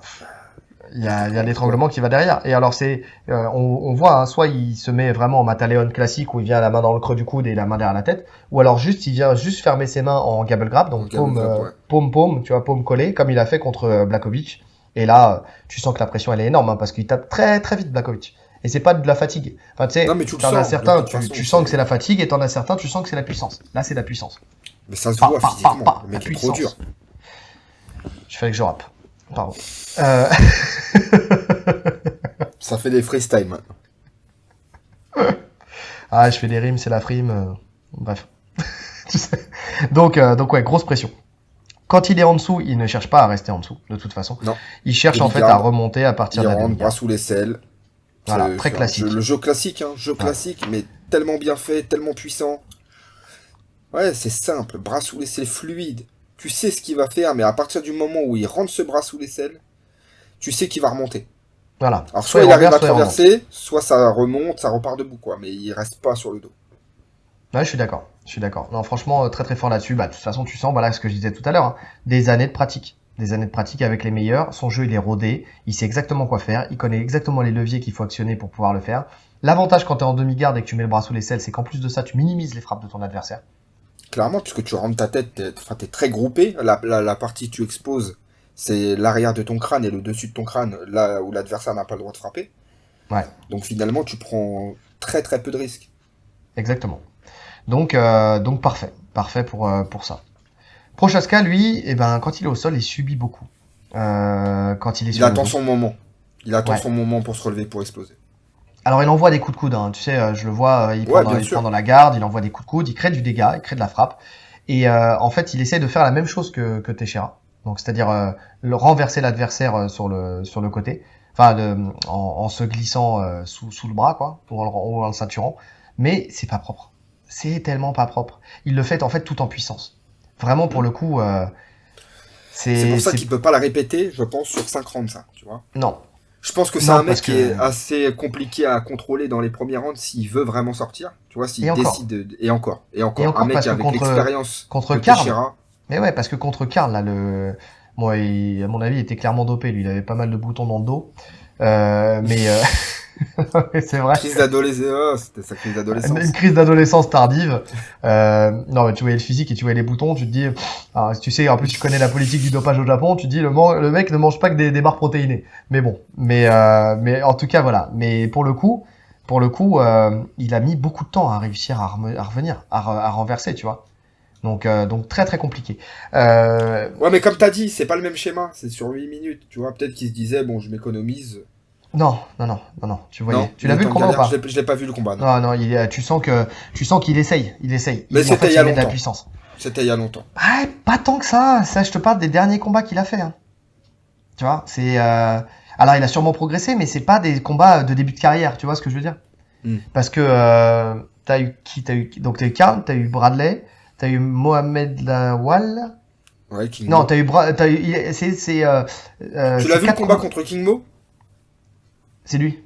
Il y a, il y a l'étranglement qui va derrière. Et alors, c'est, euh, on, on voit, hein, soit il se met vraiment en Mataleon classique où il vient la main dans le creux du coude et la main derrière la tête, ou alors juste il vient juste fermer ses mains en gable grab, donc paume, paume, paume, tu vois, paume collée, comme il a fait contre Blakovic. Et là, euh, tu sens que la pression elle est énorme hein, parce qu'il tape très très vite Blakovic. Et c'est pas de la fatigue. Enfin, tu sais, t'en as certains, tu, façon, tu sens que c'est- la fatigue, et t'en as certains, tu sens que c'est la puissance. Là, c'est la puissance. Mais ça se voit pa, physiquement. le mec est trop dur. Je fallait que je rappe. Pardon. Euh... Ça fait des freestyle maintenant. Ah, je fais des rimes, c'est la frime. euh, Bref. Tu sais. donc, euh, donc, ouais, grosse pression. Quand il est en dessous, il ne cherche pas à rester en dessous, de toute façon. Non. Il cherche en fait à remonter à partir de la bras sous les selles. Voilà, très classique. jeu- le jeu classique, hein, jeu classique, mais tellement bien fait, tellement puissant. Ouais, c'est simple, bras sous les selles fluide. Tu sais ce qu'il va faire, mais à partir du moment où il rentre ce bras sous les selles, tu sais qu'il va remonter. Voilà. Alors soit, il il arrive à reverse, soit traverser, soit ça remonte, ça repart debout, quoi. Mais il reste pas sur le dos. Ouais, je suis d'accord. Je suis d'accord. Non, franchement, euh, très très fort là-dessus. Bah, de toute façon, tu sens, voilà ce que je disais tout à l'heure, hein, des années de pratique. Des années de pratique avec les meilleurs. Son jeu, il est rodé. Il sait exactement quoi faire. Il connaît exactement les leviers qu'il faut actionner pour pouvoir le faire. L'avantage quand tu es en demi-garde et que tu mets le bras sous les selles, c'est qu'en plus de ça, tu minimises les frappes de ton adversaire. Clairement, puisque tu rentres ta tête, t'es enfin, t'es très groupé. La, la, la partie que tu exposes, c'est l'arrière de ton crâne et le dessus de ton crâne, là où l'adversaire n'a pas le droit de frapper. Ouais. Donc finalement, tu prends très très peu de risques. Exactement. Donc, euh, donc parfait. Parfait pour, euh, pour ça. Prochaska, lui, eh ben, quand il est au sol, il subit beaucoup. Euh, quand il est Il sur attend son moment. Il attend Ouais. son moment pour se relever, pour exploser. Alors il envoie des coups de coude, hein. tu sais, euh, je le vois, euh, il, prend dans, il prend dans la garde, il envoie des coups de coude, il crée du dégât, il crée de la frappe. Et euh, en fait, il essaie de faire la même chose que, que Teixeira. Donc c'est-à-dire euh, le renverser l'adversaire sur le sur le côté, enfin de- en, en se glissant euh, sous, sous le bras quoi, ou en, en le ceinturant. Mais c'est pas propre. C'est tellement pas propre. Il le fait en fait tout en puissance. Vraiment pour le coup, euh, C'est c'est pour ça qu'il peut pas la répéter, je pense, sur 5 rounds, ça, tu vois. non. Je pense que c'est un mec qui que- est assez compliqué à contrôler dans les premiers rounds s'il veut vraiment sortir, tu vois, s'il Et encore. décide de... et encore et encore Et encore, un mec avec contre- l'expérience contre Karl, Teixeira, Mais ouais, parce que contre Karl, là, le, moi, à mon avis, il était clairement dopé. Lui, il avait pas mal de boutons dans le dos. Euh, mais euh, c'est vrai. crise d'adolescence, c'était sa crise d'adolescence. Une crise d'adolescence tardive. Euh, non, mais tu voyais le physique et tu voyais les boutons, tu te dis, ah, tu sais, en plus tu connais la politique du dopage au Japon, tu te dis le, mec ne mange pas que des, des barres protéinées. Mais bon, mais euh, mais en tout cas voilà. Mais pour le coup, pour le coup, euh, il a mis beaucoup de temps à réussir à, revenir, à, re- à renverser, tu vois. Donc euh, donc très très compliqué. Euh, Ouais, mais comme t'as dit, c'est pas le même schéma, c'est sur 8 minutes, tu vois, peut-être qu'il se disait, bon, je m'économise. Non non non non non, tu voyais. Non, tu l'as vu le combat ou pas Je l'ai- pas vu le combat, non. Non non, il est- tu sens que tu sens qu'il essaye, il essaye. Mais c'était il y a met de la longtemps. puissance. C'était il y a longtemps. Ouais, pas tant que ça. Ça, je te parle des derniers combats qu'il a fait. hein. Tu vois, c'est. euh, Alors, il a sûrement progressé, mais c'est pas des combats de début de carrière. Tu vois ce que je veux dire? Hmm. Parce que euh, t'as eu qui T'as eu donc t'as eu Karl, t'as eu Bradley, t'as eu Mohamed Lawal. Ouais, King Non, t'as eu Bra... t'as eu. C'est c'est. euh, euh, Tu l'as vu le combat contre King Mo? C'est lui.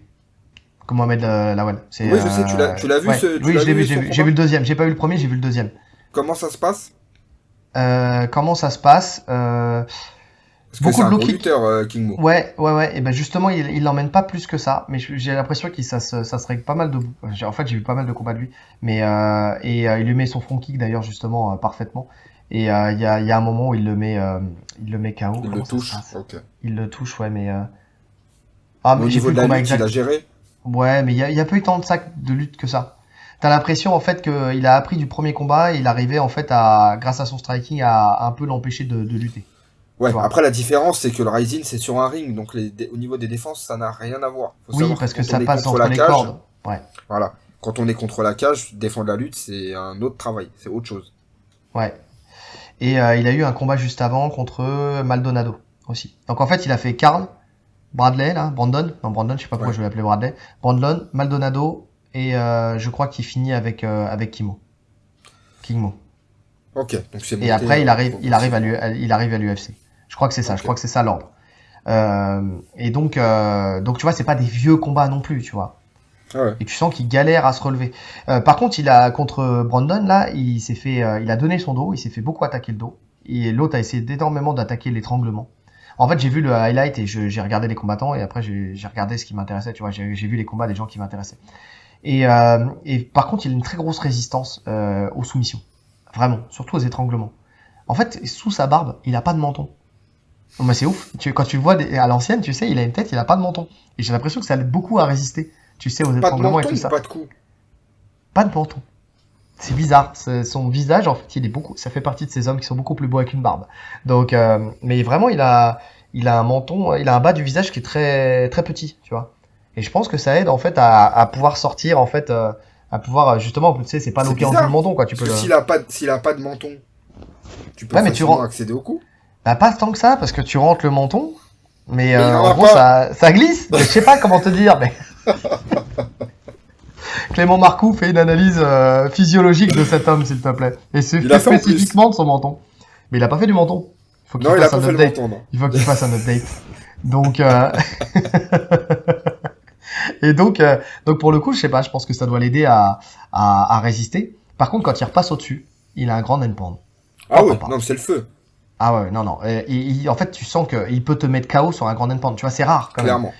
Comme Mohamed euh, Lawal. Oui, je sais, tu l'as- tu l'as vu, ouais. ce- tu Oui, je l'ai vu, J'ai vu, le deuxième. J'ai pas vu le premier, j'ai vu le deuxième. Comment ça se passe? Euh, comment ça se passe euh, Parce que Beaucoup c'est de un low kick. lutteur, euh, King Mo. Ouais, ouais, ouais. Et ben justement, il, l'emmène pas plus que ça. Mais j'ai l'impression qu'il ça, se- ça serait pas mal de. En fait, j'ai vu pas mal de combats de lui. Mais euh, et euh, il lui met son front kick d'ailleurs justement euh, parfaitement. Et euh, il y a, il y a un moment où il le met, euh, il le met KO. Il le se touche. Il le touche, ouais, mais. euh, Ah, Mais au niveau de la lutte, il a géré. Ouais, mais il y a, pas eu tant de sacs de lutte que ça. T'as l'impression en fait qu'il a appris du premier combat et il arrivait en fait à, grâce à son striking, à un peu l'empêcher de, de lutter. Ouais, après la différence, c'est que le Rising, c'est sur un ring, donc les, au niveau des défenses, ça n'a rien à voir. Faut Oui, parce que ça passe entre la les cage, cordes. Ouais. Voilà. Quand on est contre la cage, défendre la lutte, c'est un autre travail, c'est autre chose. Ouais. Et euh, il a eu un combat juste avant contre Maldonado aussi. Donc en fait, il a fait Karl, Bradley, là, Brandon. Non, Brandon, je sais pas pourquoi Ouais. je vais l'appeler Bradley. Brandon, Maldonado, et euh, je crois qu'il finit avec, euh, avec Kimo. Kingmo. Ok, donc c'est Et après, il euh, arrive, il arrive à il arrive à l'UFC. Je crois que c'est ça, je crois que c'est ça l'ordre. Euh, et donc, donc tu vois, c'est pas des vieux combats non plus, tu vois. Ah ouais. Et tu sens qu'il galère à se relever. Par contre, il a contre Brandon là, il s'est fait, il a donné son dos, il s'est fait beaucoup attaquer le dos. Et l'autre a essayé d'énormément d'attaquer l'étranglement. En fait, j'ai vu le highlight et j'ai regardé les combattants et après j'ai regardé ce qui m'intéressait. Tu vois, j'ai vu les combats des gens qui m'intéressaient. Et, euh, et par contre, il a une très grosse résistance euh, aux soumissions, vraiment, surtout aux étranglements. En fait, sous sa barbe, il a pas de menton. Non, mais c'est ouf. Tu, quand tu le vois des- à l'ancienne, tu sais, il a une tête, il a pas de menton. Et j'ai l'impression que ça l'aide beaucoup à résister. Tu sais, aux étranglements et tout ou ça. pas de coup Pas de menton. C'est bizarre. Son visage, en fait, il est beaucoup. Ça fait partie de ces hommes qui sont beaucoup plus beaux avec une barbe. Donc, euh, mais vraiment, il a, il a un menton, il a un bas du visage qui est très, très petit, tu vois. Et je pense que ça aide en fait à, à pouvoir sortir, en fait, euh, à pouvoir euh, justement, tu sais, c'est pas loqué en le menton, quoi. Tu peux le- s'il a pas, de- s'il a pas de menton, tu peux Ouais, mais tu rends- accéder au coup. Bah, pas tant que ça, parce que tu rentres le menton, mais, euh, en en gros, ça, ça glisse. Je sais pas comment te dire, mais. Clément Marcoux fait une analyse euh, physiologique de cet homme, s'il te plaît. Et c'est Il fait en spécifiquement de son menton. Mais il a pas fait du menton. Faut qu'il Non, il a fasse pas un fait le update. menton, non. Il faut qu'il fasse un update. Donc, euh... et donc, euh, donc pour le coup, je sais pas, je pense que ça doit l'aider à, à, à résister. Par contre, quand il repasse au-dessus, il a un grand endpoint. Ah pas? non, c'est le feu, Ah ouais, non, non. Et, il- il- en fait, tu sens qu'il peut te mettre KO sur un grand endpoint. Tu vois, c'est rare quand même. clairement.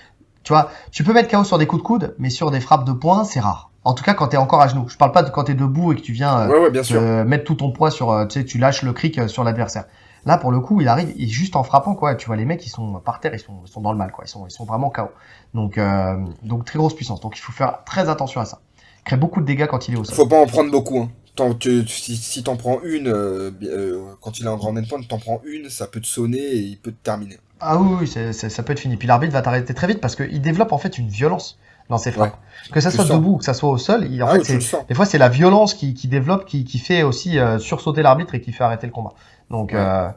Tu vois, tu peux mettre KO sur des coups de coude, mais sur des frappes de poing, c'est rare. En tout cas, quand t'es encore à genoux. Je parle pas de quand t'es debout et que tu viens euh, Ouais, ouais, bien sûr. te mettre tout ton poids sur, euh, tu sais, tu lâches le cric euh, sur l'adversaire. Là, pour le coup, il arrive, il, juste en frappant, quoi. Tu vois, les mecs, ils sont par terre, ils sont, ils sont dans le mal, quoi. Ils sont, ils sont vraiment KO. Donc, euh, donc très grosse puissance. Donc, il faut faire très attention à ça. Il crée beaucoup de dégâts quand il est au sol. Faut pas en prendre beaucoup. Hein. Tant que- si si t'en prends une, euh, euh, quand il est en grand endpoint, t'en prends une, ça peut te sonner et il peut te terminer. Ah oui, ça peut être fini. Puis l'arbitre va t'arrêter très vite parce qu'il développe en fait une violence dans ses frappes. Que ça soit debout ou que ça soit au sol, il, en ah fait, oui. Des fois, c'est la violence qui, qui développe, qui, qui fait aussi euh, sursauter l'arbitre et qui fait arrêter le combat. Donc, Ouais. euh,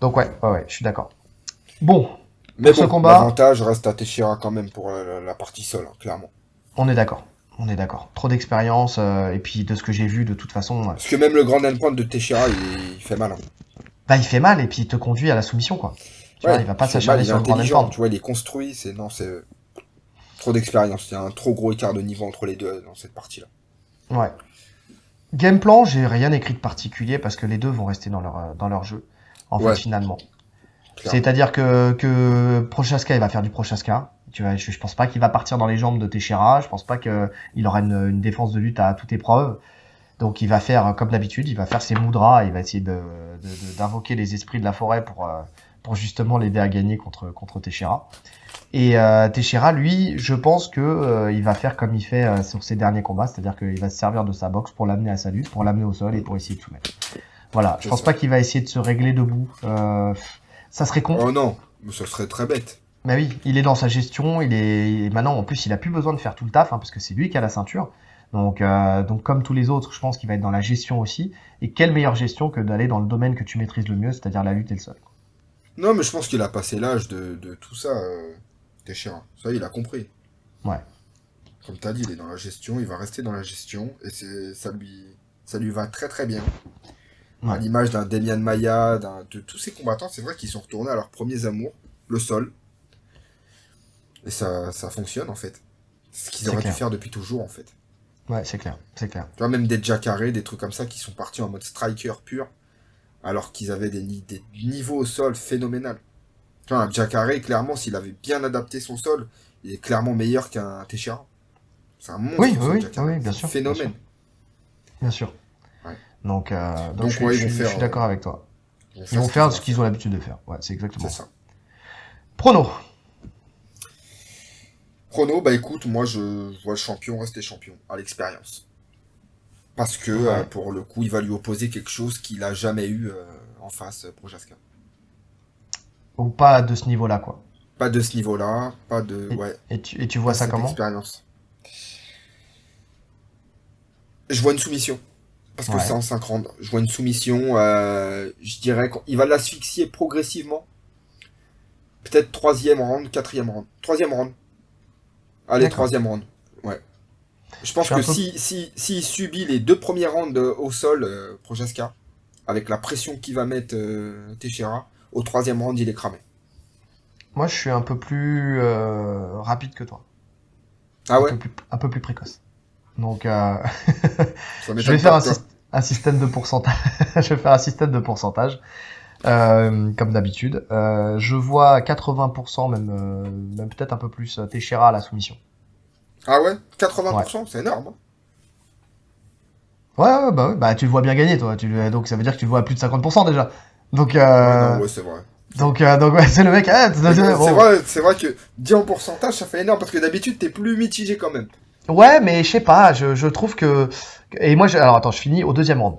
donc ouais, ouais, ouais, je suis d'accord. Bon, Mais Pour ce bon, combat- l'avantage reste à Teixeira quand même pour la, la- partie sol, hein, clairement. on est d'accord. On est d'accord. Trop d'expérience, euh, et puis de ce que j'ai vu, de toute façon, euh, Parce que même le grand endpoint de Teixeira, il, il fait mal. hein. bah, il fait mal, et puis il te conduit à la soumission, quoi. Tu vois, il va pas s'acharner sur le grand endpoint. Tu vois, il est construit, c'est non, c'est trop d'expérience. Il y a un trop gros écart de niveau entre les deux dans cette partie-là. Ouais. Game plan, j'ai rien écrit de particulier parce que les deux vont rester dans leur, euh, dans leur jeu, en Ouais. fait, finalement. C'est-à-dire que, que Prochaska, il va faire du Prochaska. Tu vois, je, je pense pas qu'il va partir dans les jambes de Teixeira. Je pense pas qu'il aura une, une défense de lutte à toute épreuve. Donc il va faire euh, comme d'habitude, il va faire ses moudras, il va essayer de- de- de- d'invoquer les esprits de la forêt pour, euh, pour justement l'aider à gagner contre, contre Teixeira. Et euh, Teixeira, lui, je pense que euh, il va faire comme il fait euh, sur ses derniers combats, c'est-à-dire qu'il va se servir de sa boxe pour l'amener à sa lutte, pour l'amener au sol et pour essayer de soumettre. Voilà, je pense ça. pas qu'il va essayer de se régler debout. Euh, ça serait con. Oh non, mais ce serait très bête. Mais oui, il est dans sa gestion, il est et maintenant en plus il a plus besoin de faire tout le taf hein, parce que c'est lui qui a la ceinture. Donc donc comme tous les autres, je pense qu'il va être dans la gestion aussi. Et quelle meilleure gestion que d'aller dans le domaine que tu maîtrises le mieux, c'est-à-dire la lutte et le sol. Non, mais je pense qu'il a passé l'âge de, de tout ça, euh, Teixeira. Ça, il a compris. Ouais. Comme tu as dit, il est dans la gestion, il va rester dans la gestion, et c'est ça lui, ça lui va très très bien. Ouais. À l'image d'un Demian Maya, de tous ces combattants, c'est vrai qu'ils sont retournés à leurs premiers amours, le sol. Et ça, ça fonctionne en fait. C'est ce qu'ils auraient clair. dû faire depuis toujours en fait. Ouais, c'est clair, c'est clair. Tu vois, même des Jacare, des trucs comme ça qui sont partis en mode striker pur, alors qu'ils avaient des, des niveaux au sol phénoménal. Un Jacare, clairement, s'il avait bien adapté son sol, il est clairement meilleur qu'un Teixeira. C'est un monstre, Oui, bien sûr, Phénomène. Bien sûr. Ouais. Donc, euh, donc, Donc, je, suis- ouais, ils je vont suis- je faire, suis d'accord avec toi. Ils vont Ils vont ce faire ce qu'ils ont l'habitude de faire. Ouais, c'est exactement ça. ça. Prono. Chrono, bah écoute, moi je vois le champion rester champion, à l'expérience. Parce que, Ouais. euh, pour le coup, il va lui opposer quelque chose qu'il a jamais eu euh, en face, euh, Projaska. Ou pas de ce niveau-là, quoi. Pas de ce niveau-là, pas de... Et- Ouais, Et tu, et tu vois ça comment expérience. Je vois une soumission. Parce que Ouais. c'est en 5 rounds. Je vois une soumission, euh, je dirais qu'il va l'asphyxier progressivement. Peut-être troisième round, quatrième round. Troisième round. Allez, troisième round. Ouais. Je pense Je que peu- si, si, s'il subit les deux premiers rounds euh, au sol, euh, Projaska, avec la pression qu'il va mettre euh, Teixeira, au troisième round, il est cramé. Moi, je suis un peu plus euh, rapide que toi. Ah ouais un, peu plus, un peu plus précoce. Donc, euh, je vais faire un, syst- système de pourcentage. je vais faire un système de pourcentage, euh, comme d'habitude. Euh, je vois 80%, même, euh, même peut-être un peu plus, Teixeira à la soumission. Ah ouais? 80%, c'est énorme. hein. Ouais, ouais, bah, ouais, bah tu le vois bien gagner, toi. Tu, donc ça veut dire que tu le vois à plus de 50% déjà. Donc, euh, ouais, c'est vrai. donc, euh, donc ouais, c'est le mec. ah, c'est- bon. vrai, c'est vrai que dire en pourcentage, ça fait énorme parce que d'habitude t'es plus mitigé quand même. Ouais, mais je sais pas. Je, je trouve que. Et moi, je... alors attends, je finis au deuxième round.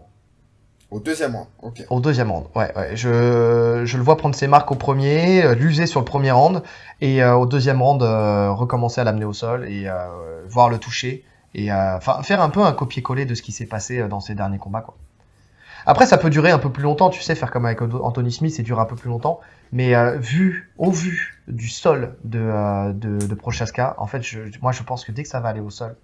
Au deuxième round, ok. Au deuxième round, ouais, ouais. Je, je le vois prendre ses marques au premier, euh, l'user sur le premier round, et euh, au deuxième round, euh, recommencer à l'amener au sol et euh, voir le toucher, et euh, enfin faire un peu un copier-coller de ce qui s'est passé dans ses derniers combats, quoi. Après, ça peut durer un peu plus longtemps, tu sais, faire comme avec Anthony Smith, c'est durer un peu plus longtemps, mais euh, vu, au vu du sol de, euh, de, de Prochaska, en fait, je, moi, je pense que dès que ça va aller au sol,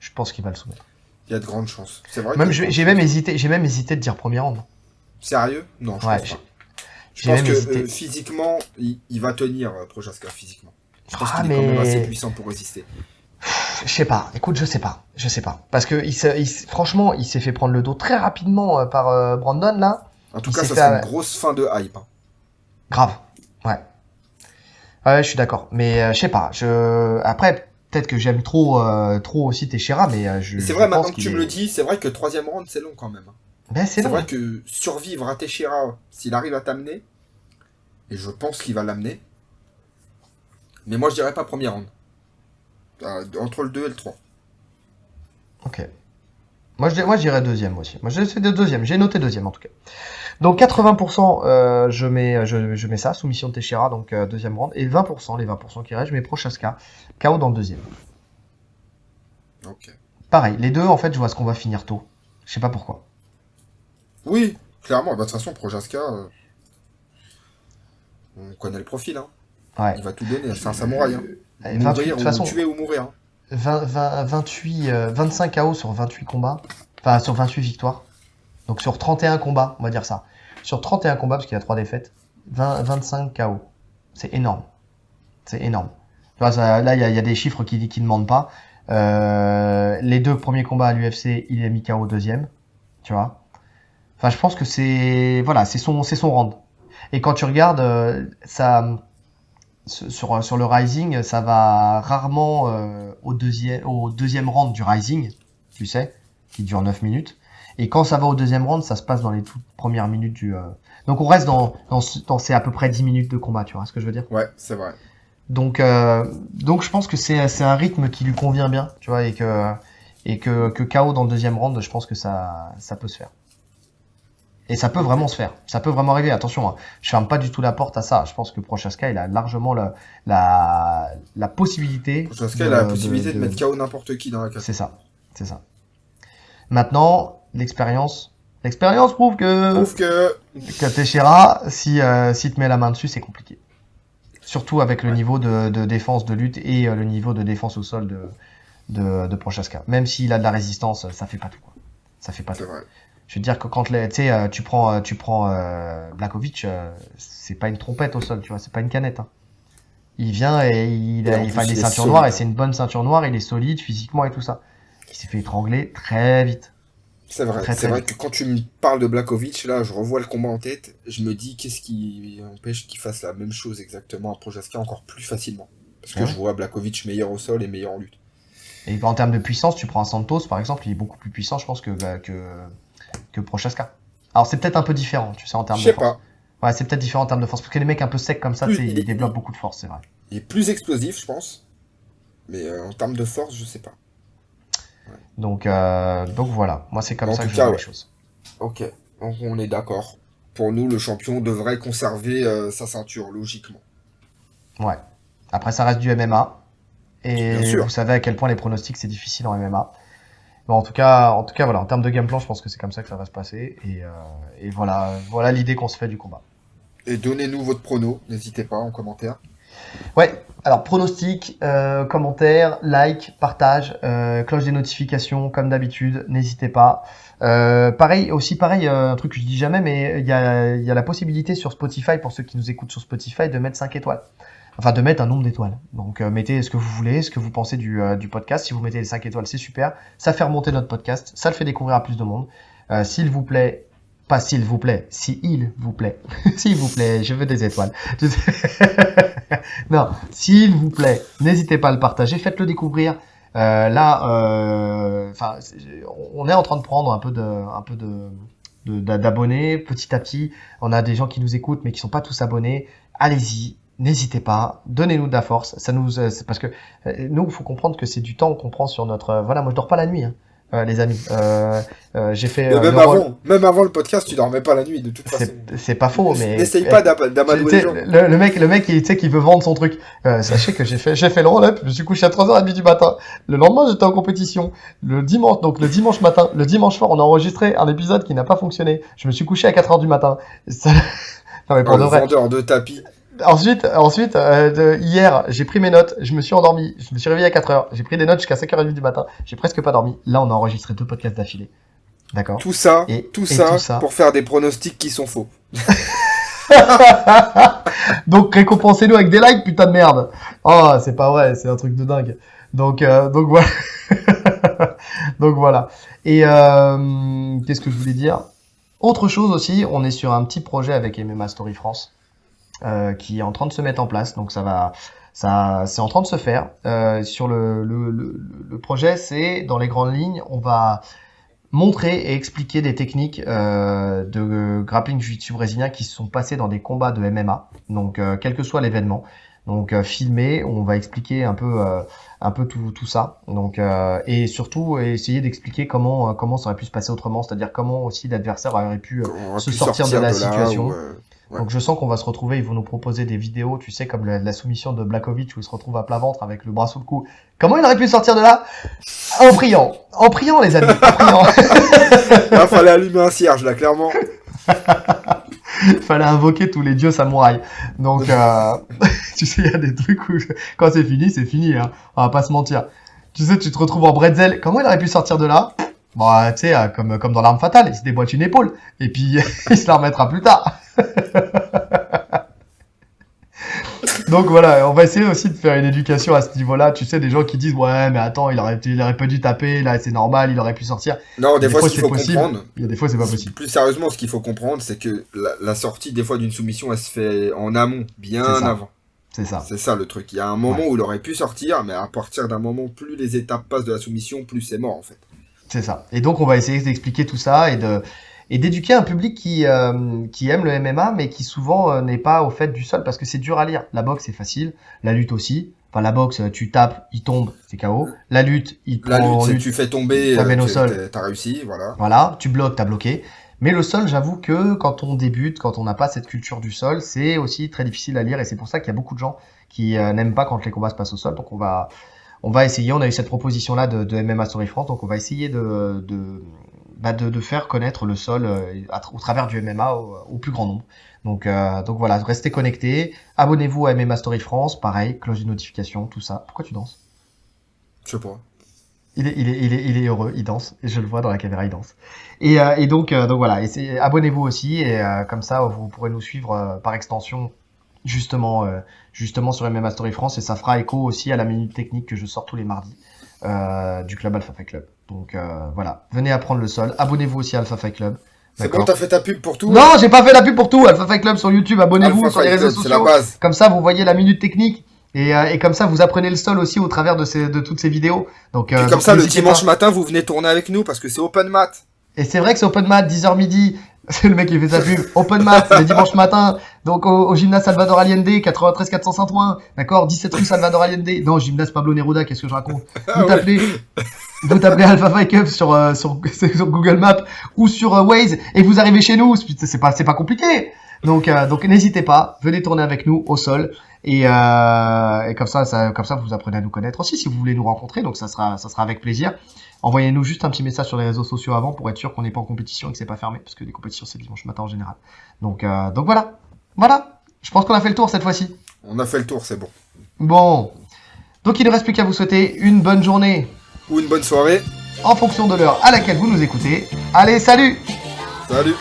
je pense qu'il va le soumettre. Il y a de grandes chances. C'est vrai. Même, j'ai même hésité, j'ai même hésité de dire premier round. Sérieux? Non, je Ouais, pense pas. Je pense que euh, physiquement, il, il va tenir Prochaska physiquement. Je pense Ah, qu'il est quand même mais- assez puissant pour résister. Je sais pas, écoute, je sais pas, je sais pas. Parce que il il franchement, il s'est fait prendre le dos très rapidement euh, par euh, Brandon là. En tout Il cas, ça fait, serait euh, une grosse fin de hype. hein. Grave, ouais. Ouais, je suis d'accord. Mais euh, je sais pas, je... après, peut-être que j'aime trop, euh, trop aussi Teixeira, mais je. C'est je vrai, pense maintenant que tu me le dis, c'est vrai que troisième round, c'est long quand même. hein. Ben, c'est vrai que survivre à Teixeira, s'il arrive à t'amener, et je pense qu'il va l'amener, mais moi je dirais pas premier round. Euh, entre le 2 et le 3. Ok. Moi, je, moi, deuxième aussi. Moi, je- c'est de deuxième. J'ai noté deuxième en tout cas. Donc 80%, euh, je, mets, je, je mets ça, soumission de Teixeira, donc euh, deuxième round. Et 20%, les 20% qui restent, je mets Prochaska, KO dans le deuxième. Ok. Pareil, les deux, en fait, je vois ce qu'on va finir tôt. Je sais pas pourquoi. Oui, clairement. Bah, De toute façon, Projaska, euh, on connaît le profil. Hein. Ouais. Il va tout donner. C'est un samouraï. Hein. Et 20, de toute façon, tuer ou mourir. hein. 20, 20, 28, euh, 25 KO sur 28 combats. Enfin, sur 28 victoires. Donc sur 31 combats, on va dire ça. Sur 31 combats, parce qu'il y a 3 défaites, 20, 25 KO. C'est énorme. C'est énorme. Tu vois, ça- là, il y, a- il y a des chiffres qui qui ne mentent pas. Euh, les deux premiers combats à l'UFC, il est mis KO au deuxième. Tu vois. Enfin, je pense que c'est voilà, c'est son c'est son round. Et quand tu regardes euh, ça sur sur le Rising, ça va rarement euh, au deuxième au deuxième round du Rising, tu sais, qui dure 9 minutes. Et quand ça va au deuxième round, ça se passe dans les toutes premières minutes du. euh, Donc on reste dans dans, dans c'est à peu près 10 minutes de combat, tu vois ce que je veux dire? Ouais, c'est vrai. Donc, euh, donc je pense que c'est c'est un rythme qui lui convient bien, tu vois, et que et que, que KO dans le deuxième round, je pense que ça ça peut se faire. Et ça peut vraiment se faire. Ça peut vraiment arriver. Attention, hein, je ferme pas du tout la porte à ça. Je pense que Prochaska, il a largement la la, la possibilité. A la de- possibilité de, de- mettre KO n'importe qui dans la case. C'est ça, c'est ça. Maintenant, l'expérience, l'expérience prouve que Prouve que. que Teixeira, si, euh, si te met la main dessus, c'est compliqué. Surtout avec le Ouais. niveau de, de défense de lutte et euh, le niveau de défense au sol de, de, de Prochaska. Même s'il a de la résistance, ça fait pas tout. Quoi. Ça fait pas C'est tout. vrai. Je veux dire que quand les, tu sais, euh, tu prends, euh, tu prends euh, Blakovic, euh, c'est pas une trompette au sol, tu vois, c'est pas une canette. hein. Il vient et il, plus, fait des ceintures noires et c'est une bonne ceinture noire, il est solide physiquement et tout ça. Il s'est fait étrangler très vite. C'est vrai. C'est vrai que quand tu me parles de Blakovic, là, je revois le combat en tête. Je me dis, qu'est-ce qui empêche qu'il fasse la même chose exactement à Projaska encore plus facilement Parce que Ouais. je vois Blakovic meilleur au sol et meilleur en lutte. Et en termes de puissance, tu prends un Santos par exemple, il est beaucoup plus puissant, je pense, que, que, que Prochaska. Alors c'est peut-être un peu différent, tu sais, en termes Je de sais force. pas. Ouais, c'est peut-être différent en termes de force, parce que les mecs un peu secs comme ça, Plus il ils développent beaucoup de force, c'est vrai. Il est plus explosif, je pense. Mais euh, en termes de force, je sais pas. Donc, euh, donc voilà, moi c'est comme En ça que je vois ouais. les choses. Ok. Donc on est d'accord. Pour nous, le champion devrait conserver euh, sa ceinture, logiquement. Ouais. Après, ça reste du MMA. Et vous savez à quel point les pronostics c'est difficile en MMA. Bon, en tout cas, en tout cas, voilà, en termes de game plan, je pense que c'est comme ça que ça va se passer. Et, euh, et voilà, voilà l'idée qu'on se fait du combat. Et donnez-nous votre prono, n'hésitez pas en commentaire. Ouais, alors pronostic, euh, commentaires, like, partage, euh, cloche des notifications comme d'habitude, n'hésitez pas. Pareil, aussi pareil, un truc que je dis jamais, mais il y a, il y a la possibilité sur Spotify, pour ceux qui nous écoutent sur Spotify, de mettre 5 étoiles. Enfin, de mettre un nombre d'étoiles. Donc euh, mettez ce que vous voulez, ce que vous pensez du, euh, podcast. Si vous mettez les 5 étoiles, c'est super. Ça fait remonter notre podcast, ça le fait découvrir à plus de monde. Euh, s'il vous plaît, pas s'il vous plaît, si vous plaît, s'il vous plaît, je veux des étoiles. non, s'il vous plaît, n'hésitez pas à le partager, faites-le découvrir. Euh, là, euh, enfin, on est en train de prendre un peu de, un peu de, de- d'a- d'abonnés petit à petit. On a des gens qui nous écoutent mais qui sont pas tous abonnés. Allez-y, n'hésitez pas, donnez-nous de la force. Ça nous, euh, parce que euh, nous, il faut comprendre que c'est du temps qu'on prend sur notre. euh, voilà, moi je dors pas la nuit, hein, euh, les amis. Euh, euh, j'ai fait. Euh, même, rôle- avant, même avant le podcast, tu dormais pas la nuit, de toute façon. c'est pas faux, mais N'essaye pas d'amadouer les gens. le, le mec, le mec, il, tu sais, qui veut vendre son truc. Euh, sachez que j'ai fait, j'ai fait le roll-up. Je me suis couché à 3h30 du matin. Le lendemain, j'étais en compétition. Le dimanche, donc le dimanche matin, le dimanche soir, on a enregistré un épisode qui n'a pas fonctionné. Je me suis couché à 4h du matin. Ça- non mais pour Ah, de le vrai. vendeur de tapis. Ensuite, ensuite, euh, de- hier, j'ai pris mes notes. Je me suis endormi. Je me suis réveillé à 4h. J'ai pris des notes jusqu'à 5h30 du matin. J'ai presque pas dormi. Là, on a enregistré deux podcasts d'affilée. D'accord? Tout ça, Et- tout, et ça tout ça. pour faire des pronostics qui sont faux. donc récompensez-nous avec des likes, putain de merde. Oh, c'est pas vrai, c'est un truc de dingue. Donc, euh, donc voilà. donc voilà. Et euh, qu'est-ce que je voulais dire? Autre chose aussi, on est sur un petit projet avec MMA Story France euh, qui est en train de se mettre en place. Donc ça va, ça, c'est en train de se faire. Euh, sur le, le, le, le projet, c'est dans les grandes lignes, on va montrer et expliquer des techniques euh, de grappling jiu-jitsu brésilien qui se sont passées dans des combats de MMA. Donc euh, quel que soit l'événement. Donc euh, filmé, on va expliquer un peu euh, un peu tout, tout ça. Donc euh, et surtout essayer d'expliquer comment euh, comment ça aurait pu se passer autrement, c'est-à-dire comment aussi l'adversaire aurait pu euh, se sortir de la situation. où, Ouais. donc je sens qu'on va se retrouver, ils vont nous proposer des vidéos, tu sais, comme la, la soumission de Blakovic où il se retrouve à plat ventre avec le bras sous le cou. Comment il aurait pu sortir de là? En priant, en priant les amis, en priant. Là, fallait allumer un cierge, là, clairement. Fallait invoquer tous les dieux samouraïs. Donc, euh, tu sais, il y a des trucs où quand c'est fini, c'est fini. Hein. On va pas se mentir. tu sais, tu te retrouves en bretzel. Comment il aurait pu sortir de là? Bon, euh, tu sais, euh, comme, comme dans l'arme fatale, il se déboîte une épaule. Et puis, il se la remettra plus tard. Donc voilà, on va essayer aussi de faire une éducation à ce niveau-là. Tu sais, des gens qui disent ouais, mais attends, il aurait, il aurait pas dû taper, là c'est normal, il aurait pu sortir. Non, des, Des fois, fois, ce qu'il c'est faut possible. comprendre, Il y a des fois, c'est pas possible. plus sérieusement, ce qu'il faut comprendre, c'est que la, la sortie, des fois, d'une soumission, elle se fait en amont, bien avant. C'est ça. C'est ça le truc. Il y a un moment où il aurait pu sortir, mais à partir d'un moment, plus les étapes passent de la soumission, plus c'est mort, en fait. C'est ça. Et donc, on va essayer d'expliquer tout ça et de et d'éduquer un public qui euh, qui aime le MMA, mais qui souvent euh, n'est pas au fait du sol parce que c'est dur à lire. La boxe, c'est facile. La lutte aussi. Enfin, la boxe, tu tapes, il tombe, c'est KO. La lutte, il La lutte, tu fais tomber, euh, au tu- sol. t'as- t'as réussi, voilà. Voilà, tu bloques, t'as bloqué. Mais le sol, j'avoue que quand on débute, quand on n'a pas cette culture du sol, c'est aussi très difficile à lire et c'est pour ça qu'il y a beaucoup de gens qui euh, n'aiment pas quand les combats se passent au sol. Donc on va, on va essayer. On a eu cette proposition là de, de MMA Story France, donc on va essayer de, de, bah, de, faire connaître le sol euh, à au travers du MMA au, au plus grand nombre. Donc, euh, donc voilà, restez connectés. Abonnez-vous à MMA Story France, pareil, cloche de notification, tout ça. Pourquoi tu danses? Je sais pas. il est, il, est, il, est, il est heureux, il danse, et je le vois dans la caméra, il danse. Et, euh, et donc, euh, donc voilà, abonnez-vous aussi, et euh, comme ça, vous pourrez nous suivre par extension, justement, euh, justement sur MMA Story France, et ça fera écho aussi à la minute technique que je sors tous les mardis euh, du club Alpha Fight Club. Donc euh, voilà, venez apprendre le sol, abonnez-vous aussi à Alpha Fight Club. C'est bon, t'as fait ta pub pour tout Non, j'ai pas fait la pub pour tout, Alpha Fight Club sur YouTube, abonnez-vous Alpha sur les Fight réseaux Club, C'est la base. Comme ça, vous voyez la minute technique. Et, euh, et comme ça, vous apprenez le sol aussi au travers de, ces, de toutes ces vidéos. Donc, euh, Puis comme donc ça, le dimanche pas. matin, vous venez tourner avec nous parce que c'est open mat. Et c'est vrai que c'est open mat, 10h midi. C'est le mec qui fait sa pub. Open mat, le dimanche matin. Donc au, au gymnase Salvador Allende, 93 400 Saint-Ouen. D'accord 17 rue Salvador Allende. Non, gymnase Pablo Neruda, qu'est-ce que je raconte Ah Vous tapez, vous tapez Alpha Fight Up sur, euh, sur, sur Google Maps ou sur euh, Waze et vous arrivez chez nous. C'est pas, c'est pas compliqué. Donc, euh, donc n'hésitez pas, venez tourner avec nous au sol et, euh, et comme ça, ça, comme ça, vous apprenez à nous connaître aussi si vous voulez nous rencontrer. Donc ça sera, ça sera avec plaisir. Envoyez-nous juste un petit message sur les réseaux sociaux avant pour être sûr qu'on n'est pas en compétition et que c'est pas fermé parce que les compétitions c'est dimanche matin en général. Donc, euh, donc voilà, voilà. Je pense qu'on a fait le tour cette fois-ci. On a fait le tour, c'est bon. Bon, donc il ne reste plus qu'à vous souhaiter une bonne journée Ou une bonne soirée. en fonction de l'heure à laquelle vous nous écoutez. Allez, salut Salut